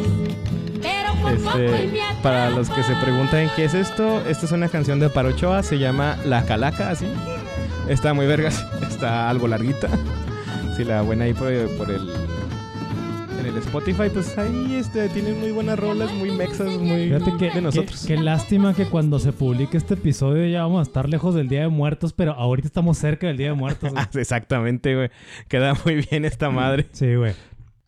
Pero por poco y Este, para los que se preguntan qué es esto, esta es una canción de Parochoa, se llama La Calaca, así. Está muy vergas, está algo larguita. Si la buena ahí por, por el el Spotify, pues ahí este tienen muy buenas rolas, muy mexas, muy Fíjate que, de nosotros. Qué lástima que cuando se publique este episodio ya vamos a estar lejos del Día de Muertos, pero ahorita estamos cerca del Día de Muertos. güey. Exactamente, güey. Queda muy bien esta madre. Sí, güey.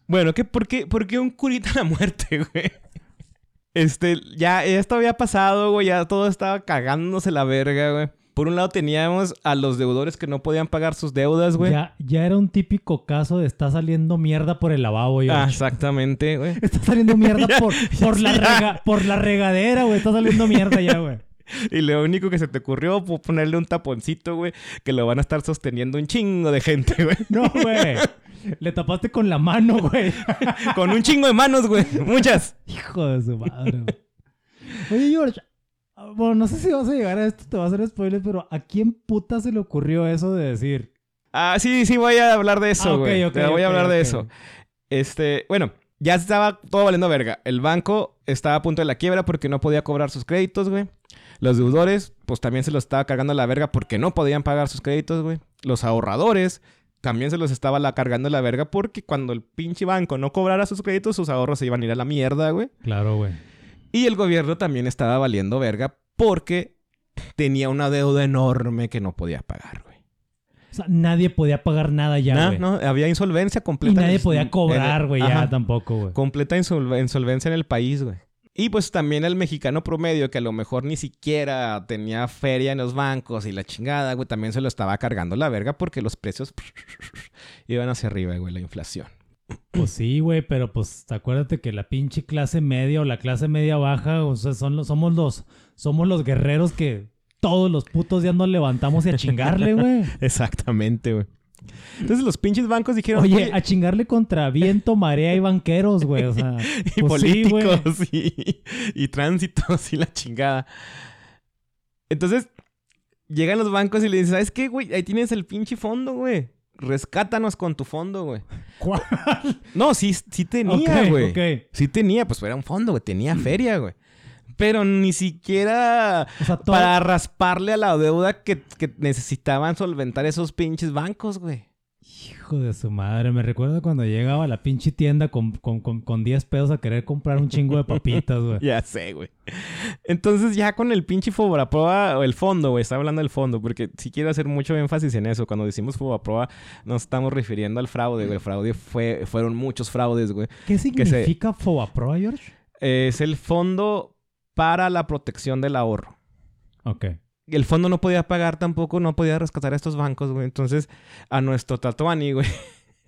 Bueno, ¿qué, por, qué, ¿por qué un curita a la muerte, güey? Este, ya esto había pasado, güey. Ya todo estaba cagándose la verga, güey. Por un lado teníamos a los deudores que no podían pagar sus deudas, güey. Ya, ya era un típico caso de está saliendo mierda por el lavabo, güey. Ah, exactamente, güey. Está saliendo mierda Ya, por, por, la rega- por la regadera, güey. Está saliendo mierda ya, güey. Y lo único que se te ocurrió fue ponerle un taponcito, güey, que lo van a estar sosteniendo un chingo de gente, güey. No, güey. Le tapaste con la mano, güey. Con un chingo de manos, güey. Muchas. Hijo de su madre, güey. Oye, George. Ah, Bueno, no sé si vas a llegar a esto, te va a hacer spoiler, pero ¿a quién puta se le ocurrió eso de decir? Ah, sí, sí, voy a hablar de Ah, eso, ok, güey. ok, Te voy a hablar de eso. Este, bueno, ya estaba todo valiendo verga. El banco estaba a punto de la quiebra porque no podía cobrar sus créditos, güey. Los deudores, pues también se los estaba cargando a la verga porque no podían pagar sus créditos, güey. Los ahorradores también se los estaba la cargando a la verga porque cuando el pinche banco no cobrara sus créditos, sus ahorros se iban a ir a la mierda, güey. Claro, güey. Y el gobierno también estaba valiendo verga porque tenía una deuda enorme que no podía pagar, güey. O sea, nadie podía pagar nada ya, No, güey. no, había insolvencia y completa. en nadie podía cobrar, el- güey, ya Ajá. tampoco, güey. Completa insolve- insolvencia en el país, güey. Y pues también el mexicano promedio, que a lo mejor ni siquiera tenía feria en los bancos y la chingada, güey, también se lo estaba cargando la verga porque los precios iban hacia arriba, güey, la inflación. Pues sí, güey, pero pues acuérdate que la pinche clase media o la clase media baja, o sea, son los, somos los, somos los guerreros que todos los putos días nos levantamos y a chingarle, güey. Exactamente, güey. Entonces los pinches bancos dijeron... Oye, a chingarle contra viento, marea y banqueros, güey. O sea, y pues sí, políticos y, y tránsitos y la chingada. Entonces, llegan los bancos y le dicen, ¿sabes qué, güey? Ahí tienes el pinche fondo, güey. Rescátanos con tu fondo, güey. ¿Cuál? No, sí, sí tenía, güey. ok. Sí tenía, pues era un fondo, güey. Tenía feria, güey. Pero ni siquiera O sea, todo- para rasparle a la deuda que, que necesitaban solventar esos pinches bancos, güey. Hijo de su madre, me recuerdo cuando llegaba a la pinche tienda con, con, con, con 10 pesos a querer comprar un chingo de papitas, güey. Ya sé, güey. Entonces ya con el pinche Fobaproa o el fondo, güey, estaba hablando del fondo, porque sí quiero hacer mucho énfasis en eso. Cuando decimos Fobaproa, nos estamos refiriendo al fraude, güey. El fraude fue, fueron muchos fraudes, güey. ¿Qué se- significa Fobaproa, George? Es el fondo para la protección del ahorro. Ok. El fondo no podía pagar tampoco, no podía rescatar a estos bancos, güey. Entonces, a nuestro Tatuani, güey.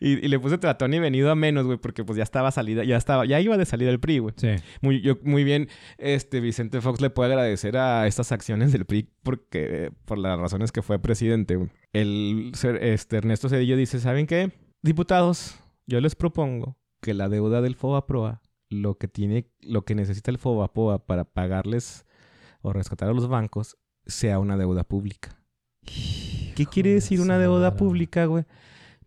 y, y le puse Tatuani venido a menos, güey, porque pues ya estaba salida, ya estaba, ya iba de salida el PRI, güey. Sí. Muy, yo, muy bien, este Vicente Fox le puede agradecer a estas acciones del PRI porque, por las razones que fue presidente. güey. El ser- este, Ernesto Cedillo dice, ¿saben qué? Diputados, yo les propongo que la deuda del FOBAPROA, lo que tiene, lo que necesita el FOBAPROA para pagarles o rescatar a los bancos, sea una deuda pública. ¿Qué quiere de decir una deuda madre. pública, güey?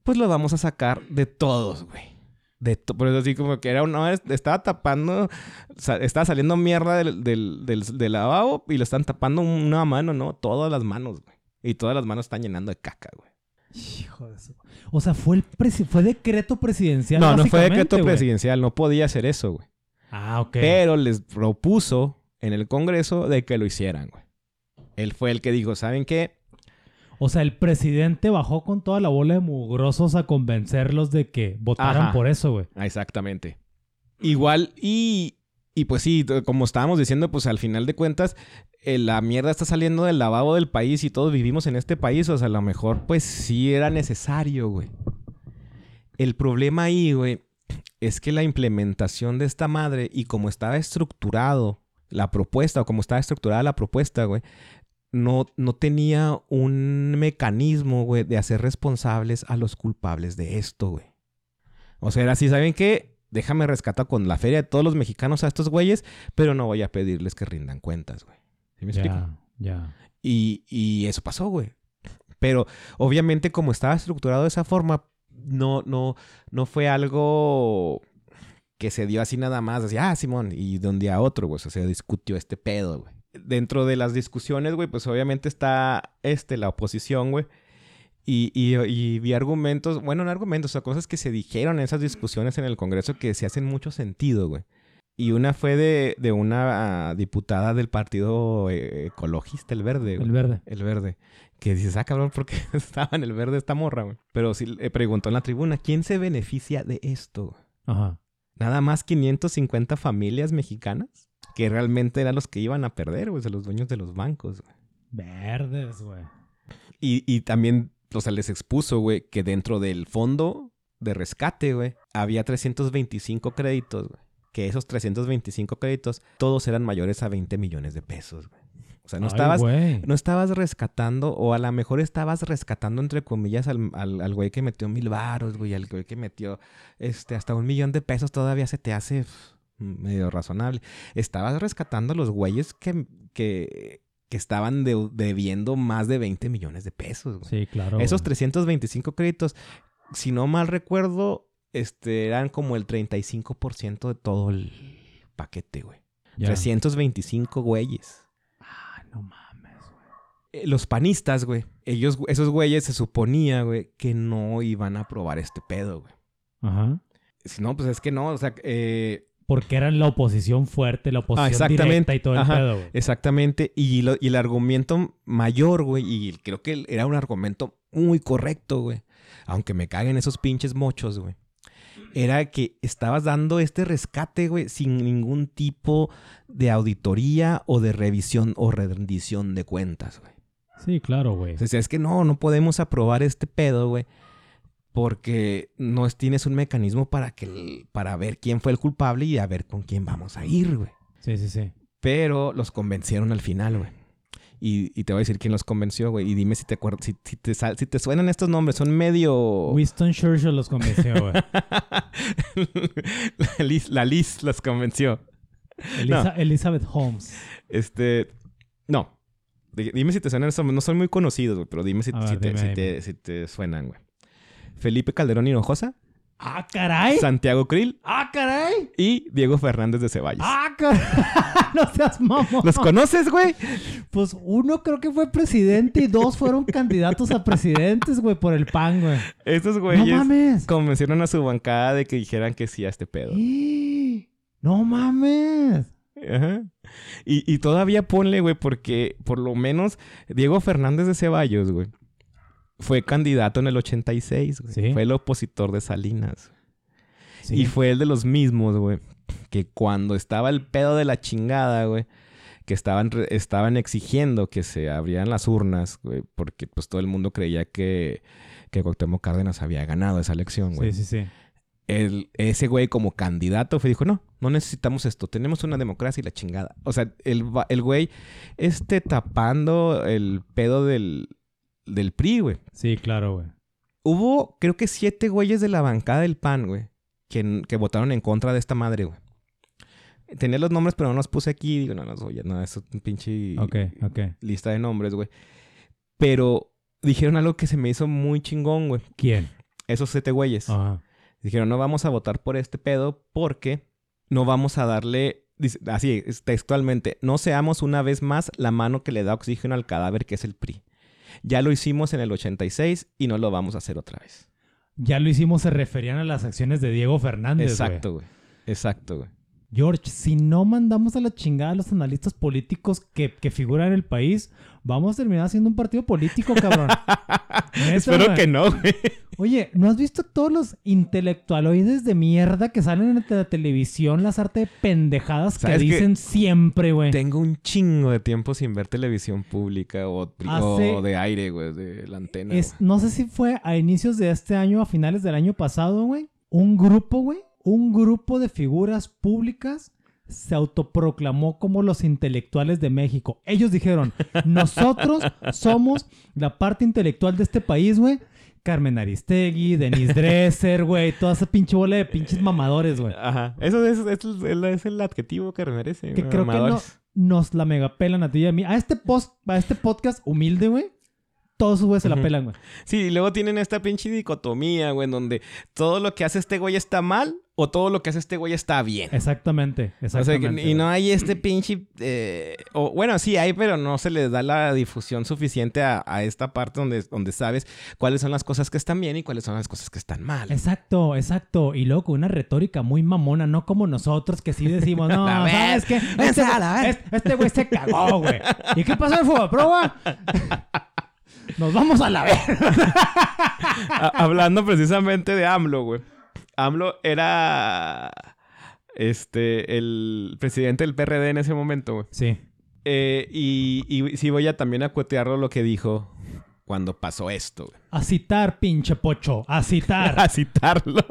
Pues lo vamos a sacar de todos, güey. De to- Por eso así como que era una... Estaba tapando... sa- estaba saliendo mierda del, del, del, del lavabo y lo están tapando una mano, ¿no? Todas las manos, güey. Y todas las manos están llenando de caca, güey. Hijo de su... O sea, fue el presi- fue decreto presidencial. No, no fue decreto presidencial. No podía hacer eso, güey. Ah, ok. Pero les propuso en el Congreso de que lo hicieran, güey. Él fue el que dijo, ¿saben qué? O sea, el presidente bajó con toda la bola de mugrosos a convencerlos de que votaran Ajá. por eso, güey. Ah, Exactamente. Igual, y, y pues sí, como estábamos diciendo, pues al final de cuentas, eh, la mierda está saliendo del lavabo del país y todos vivimos en este país. O sea, a lo mejor, pues sí era necesario, güey. El problema ahí, güey, es que la implementación de esta madre y como estaba estructurado la propuesta o como estaba estructurada la propuesta, güey, no, no tenía un mecanismo, güey, de hacer responsables a los culpables de esto, güey. O sea, era así, ¿saben qué? Déjame rescatar con la feria de todos los mexicanos a estos güeyes, pero no voy a pedirles que rindan cuentas, güey. ¿Sí me explico? Ya, ya. Y, y eso pasó, güey. Pero obviamente como estaba estructurado de esa forma, no, no, no fue algo que se dio así nada más, así, ah, Simón, y de un día a otro, güey, o sea, se discutió este pedo, güey. Dentro de las discusiones, güey, pues obviamente está, este, la oposición, güey. Y, y, y vi argumentos, bueno, no argumentos, o sea, cosas que se dijeron en esas discusiones en el Congreso que se hacen mucho sentido, güey. Y una fue de, de una diputada del Partido eh, Ecologista, el Verde, güey. El verde. El verde. Que dices, ah, cabrón, ¿por qué estaba en el verde esta morra, güey? Pero sí le preguntó en la tribuna, ¿quién se beneficia de esto? Ajá. Nada más 550 familias mexicanas que realmente eran los que iban a perder, güey, de los dueños de los bancos, güey. Verdes, güey. Y, y también, o sea, les expuso, güey, que dentro del fondo de rescate, güey, había 325 créditos, güey. Que esos 325 créditos, todos eran mayores a 20 millones de pesos, güey. O sea, no Ay, estabas no estabas rescatando, o a lo mejor estabas rescatando, entre comillas, al, al, al güey que metió mil varos, güey, al güey que metió este, hasta un millón de pesos, todavía se te hace pf, medio razonable. Estabas rescatando a los güeyes que, que, que estaban de- debiendo más de 20 millones de pesos, güey. Sí, claro. Esos güey. 325 créditos, si no mal recuerdo, este, eran como el 35% de todo el paquete, güey. Ya. 325 güeyes. No mames, güey. Eh, los panistas, güey, ellos, esos güeyes se suponía, güey, que no iban a aprobar este pedo, güey. Ajá. Si no, pues es que no, o sea, eh, Porque eran la oposición fuerte, la oposición Ah, exactamente. directa y todo el Ajá. pedo, güey. exactamente, y, lo- y el argumento mayor, güey, y creo que era un argumento muy correcto, güey, aunque me caguen esos pinches mochos, güey, era que estabas dando este rescate, güey, sin ningún tipo de auditoría o de revisión o rendición de cuentas, güey. Sí, claro, güey. O sea, es que no, no podemos aprobar este pedo, güey. Porque no es- tienes un mecanismo para que el- para ver quién fue el culpable y a ver con quién vamos a ir, güey. Sí, sí, sí. Pero los convencieron al final, güey. Y, y te voy a decir quién los convenció, güey. Y dime si te acuerdas, si, si te, sal- si te suenan estos nombres. Son medio... Winston Churchill los convenció, güey. la, Liz, la Liz los convenció. Elisa- Elizabeth Holmes. Este... No. Di- Dime si te suenan estos nombres. No son muy conocidos, güey. Pero dime si, ver, te, dime, si dime. te- si te suenan, güey. Felipe Calderón Hinojosa. ¡Ah, caray! Santiago Krill. ¡Ah, caray! Y Diego Fernández de Ceballos. ¡Ah, caray! no seas mamón. ¿Los conoces, güey? Pues uno creo que fue presidente y dos fueron candidatos a presidentes, güey, por el PAN, güey. Estos ¡No güeyes mames! convencieron a su bancada de que dijeran que sí a este pedo. ¡No mames! Ajá. Y, y todavía ponle, güey, porque por lo menos Diego Fernández de Ceballos, güey, fue candidato en el 86, güey. Sí. Fue el opositor de Salinas. Sí. Y fue el de los mismos, güey, que cuando estaba el pedo de la chingada, güey, que estaban, estaban exigiendo que se abrieran las urnas, güey, porque pues todo el mundo creía que, que Cuauhtémoc Cárdenas había ganado esa elección, güey. Sí, sí, sí. el, ese güey como candidato fue dijo, no, no necesitamos esto, tenemos una democracia y la chingada. O sea, el, el güey este tapando el pedo del, del PRI, güey. Sí, claro, güey. Hubo, creo que siete güeyes de la bancada del PAN, güey, que, que votaron en contra de esta madre, güey. Tenía los nombres, pero no los puse aquí. Digo, no, no, oye, no, es un pinche lista de nombres, güey. Pero dijeron algo que se me hizo muy chingón, güey. ¿Quién? Esos siete güeyes. Ajá. Dijeron, no vamos a votar por este pedo porque no vamos a darle, así textualmente, no seamos una vez más la mano que le da oxígeno al cadáver que es el PRI. Ya lo hicimos en el 86 y no lo vamos a hacer otra vez. Ya lo hicimos, se referían a las acciones de Diego Fernández. Exacto, güey. Exacto, güey. George, si no mandamos a la chingada a los analistas políticos que, que figuran en el país, vamos a terminar siendo un partido político, cabrón. Neta, Espero güey. que no, güey. Oye, ¿no has visto todos los intelectualoides de mierda que salen en la televisión, las artes de pendejadas que dicen siempre, güey? Tengo un chingo de tiempo sin ver televisión pública o, Hace- o de aire, güey, de la antena. Es, no sé si fue a inicios de este año, a finales del año pasado, güey. Un grupo, güey. Un grupo de figuras públicas se autoproclamó como los intelectuales de México. Ellos dijeron, nosotros somos la parte intelectual de este país, güey. Carmen Aristegui, Denise Dresser, güey. Toda esa pinche bola de pinches mamadores, güey. Ajá. Eso es, es el- es el adjetivo que merece. Que creo que no, nos la megapelan a ti y a mí. A este, post, a este podcast humilde, güey. Todos esos güeyes se la pelan, güey. Sí, y luego tienen esta pinche dicotomía, güey, en donde todo lo que hace este güey está mal o todo lo que hace este güey está bien. Exactamente, O sea, exactamente. y no hay este pinche... eh, o, bueno, sí hay, pero no se les da la difusión suficiente a, a esta parte donde, donde sabes cuáles son las cosas que están bien y cuáles son las cosas que están mal. Exacto, exacto. Y luego con una retórica muy mamona, no como nosotros que sí decimos, no, ver, ¿sabes qué? Este, este- güey se cagó, güey. ¿Y qué pasó en Fuego Prueba? Nos vamos a la vez. A- hablando precisamente de AMLO, güey. AMLO era... Este, el presidente del PRD en ese momento, güey. Sí. Eh, y, y sí voy a también a cuetearlo lo que dijo cuando pasó esto, güey. A citar, pinche pocho. A citar. a citarlo.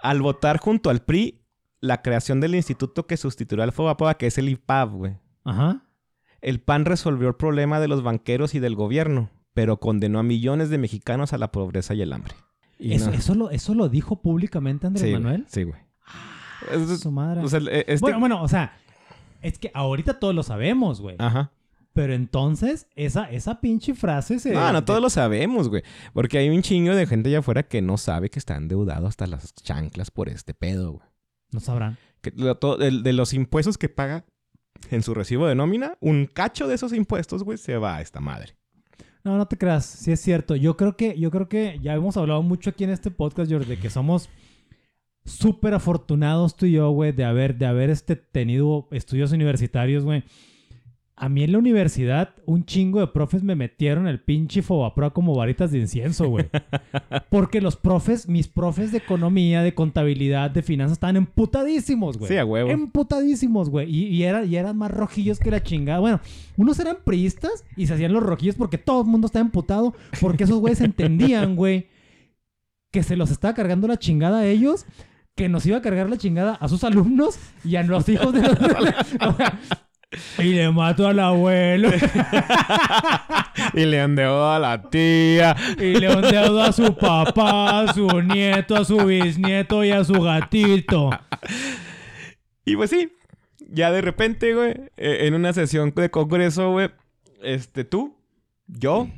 al votar junto al PRI, la creación del instituto que sustituirá al FOBAPOA, que es el IPAB, güey. Ajá. El PAN resolvió el problema de los banqueros y del gobierno, pero condenó a millones de mexicanos a la pobreza y el hambre. Y Eso, no- eso, lo, ¿Eso lo dijo públicamente Andrés sí, Manuel? Sí, güey. Es- Su madre. o sea, eh, este- Bueno, bueno, o sea, es que ahorita todos lo sabemos, güey. Ajá. Pero entonces, esa, esa pinche frase se... No, no todos lo sabemos, güey. Porque hay un chingo de gente allá afuera que no sabe que está endeudado hasta las chanclas por este pedo, güey. No sabrán. que lo- to- de, de los impuestos que paga en su recibo de nómina, un cacho de esos impuestos, güey, se va a esta madre. No, no te creas, sí es cierto. Yo creo que, yo creo que ya hemos hablado mucho aquí en este podcast, George, de que somos súper afortunados tú y yo, güey, de haber, de haber este, tenido estudios universitarios, güey. A mí en la universidad, un chingo de profes me metieron el pinche Fobapro como varitas de incienso, güey. Porque los profes, mis profes de economía, de contabilidad, de finanzas, estaban emputadísimos, güey. Sí, a huevo. Emputadísimos, güey. Y, y, era- y eran más rojillos que la chingada. Bueno, unos eran priistas y se hacían los rojillos porque todo el mundo estaba emputado. Porque esos güeyes entendían, güey, que se los estaba cargando la chingada a ellos, que nos iba a cargar la chingada a sus alumnos y a los hijos de los... O sea, Y le mato al abuelo. y le endeudó a la tía. Y le endeudo a su papá, a su nieto, a su bisnieto y a su gatito. Y pues sí, ya de repente, güey, eh, en una sesión de congreso, güey, este, tú, yo,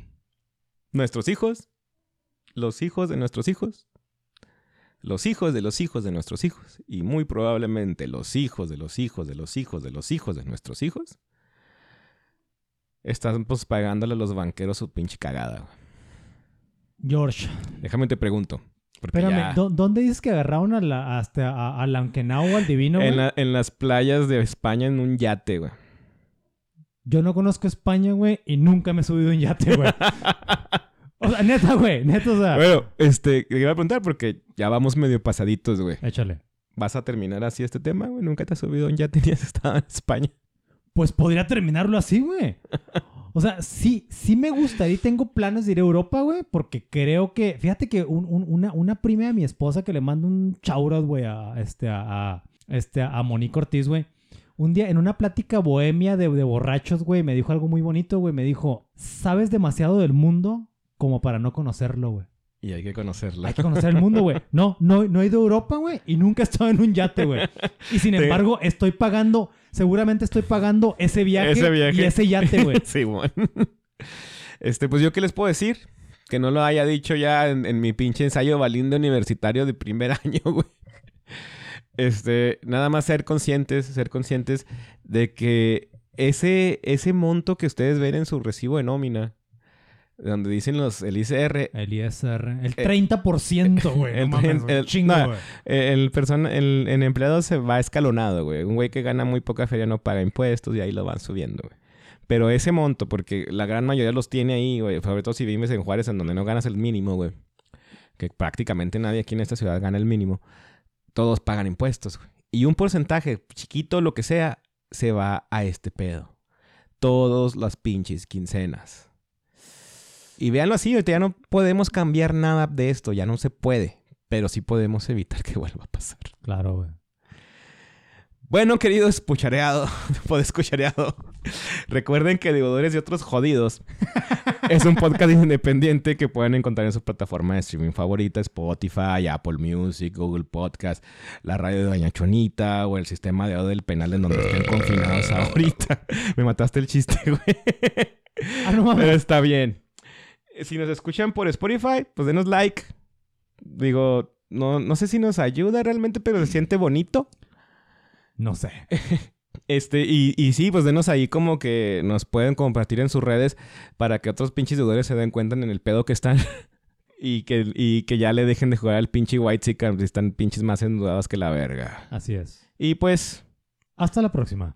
nuestros hijos, los hijos de nuestros hijos, los hijos de los hijos de nuestros hijos, y muy probablemente los hijos de los hijos de los hijos de los hijos de nuestros hijos, están pues pagándole a los banqueros su pinche cagada. George, Déjame te pregunto. espérame, ya- ¿dó- ¿dónde dices que agarraron a la, hasta a, a Lankenau, al divino, güey? en, la- en las playas de España en un yate, güey. Yo no conozco España, güey, y nunca me he subido en yate, güey. o sea, neta, güey, neta, o sea. Bueno, este, te iba a preguntar porque ya vamos medio pasaditos, güey. Échale. ¿Vas a terminar así este tema, güey? ¿Nunca te has subido ni has estado en España? Pues podría terminarlo así, güey. O sea, sí, sí me gustaría y tengo planes de ir a Europa, güey, porque creo que, fíjate que un- un- una, una prima de mi esposa que le manda un chauras, güey, a, este, a, a- este, a Monique Ortiz, güey. Un día en una plática bohemia de, de borrachos, güey, me dijo algo muy bonito, güey. Me dijo, sabes demasiado del mundo como para no conocerlo, güey. Y hay que conocerla. Hay que conocer el mundo, güey. No, no, no he ido a Europa, güey, y nunca he estado en un yate, güey. Y sin Sí. embargo, estoy pagando, seguramente estoy pagando ese viaje, Ese viaje. y ese yate, güey. sí, bueno. Este, pues yo qué les puedo decir? Que no lo haya dicho ya en, en mi pinche ensayo valindo universitario de primer año, güey. Este, nada más ser conscientes, ser conscientes de que ese, ese monto que ustedes ven en su recibo de nómina, donde dicen los, el ICR, El ISR. El Eh, 30%, güey. el No mames, güey. el- Chingo, no. Eh, El, persona, el, el empleado se va escalonado, güey. Un güey que gana muy poca feria no paga impuestos y ahí lo van subiendo, güey. Pero ese monto, porque la gran mayoría los tiene ahí, güey. Sobre todo si vives en Juárez, en donde no ganas el mínimo, güey. Que prácticamente nadie aquí en esta ciudad gana el mínimo. Todos pagan impuestos, güey. Y un porcentaje, chiquito, lo que sea, se va a este pedo. Todos las pinches quincenas. Y véanlo así, ahorita ya no podemos cambiar nada de esto, ya no se puede. Pero sí podemos evitar que vuelva a pasar. Claro, güey. Bueno, querido escuchareado, pod escuchareado, recuerden que Deudores y otros jodidos es un podcast independiente que pueden encontrar en su plataforma de streaming favorita, Spotify, Apple Music, Google Podcast, la radio de Doña Chonita o el sistema de audio del penal en donde estén confinados ahorita. Me mataste el chiste, güey. Ah, no. Pero está bien. Si nos escuchan por Spotify, pues denos like. Digo, no, no sé si nos ayuda realmente, pero se siente bonito. No sé. Este, y, y sí, pues denos ahí como que nos pueden compartir en sus redes para que otros pinches deudores se den cuenta en el pedo que están. y, que, y que ya le dejen de jugar al pinche White Chicken si están pinches más endeudados que la verga. Así es. Y pues, Hasta la próxima.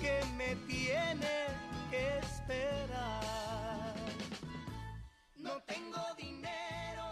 que me tiene que esperar. No tengo dinero.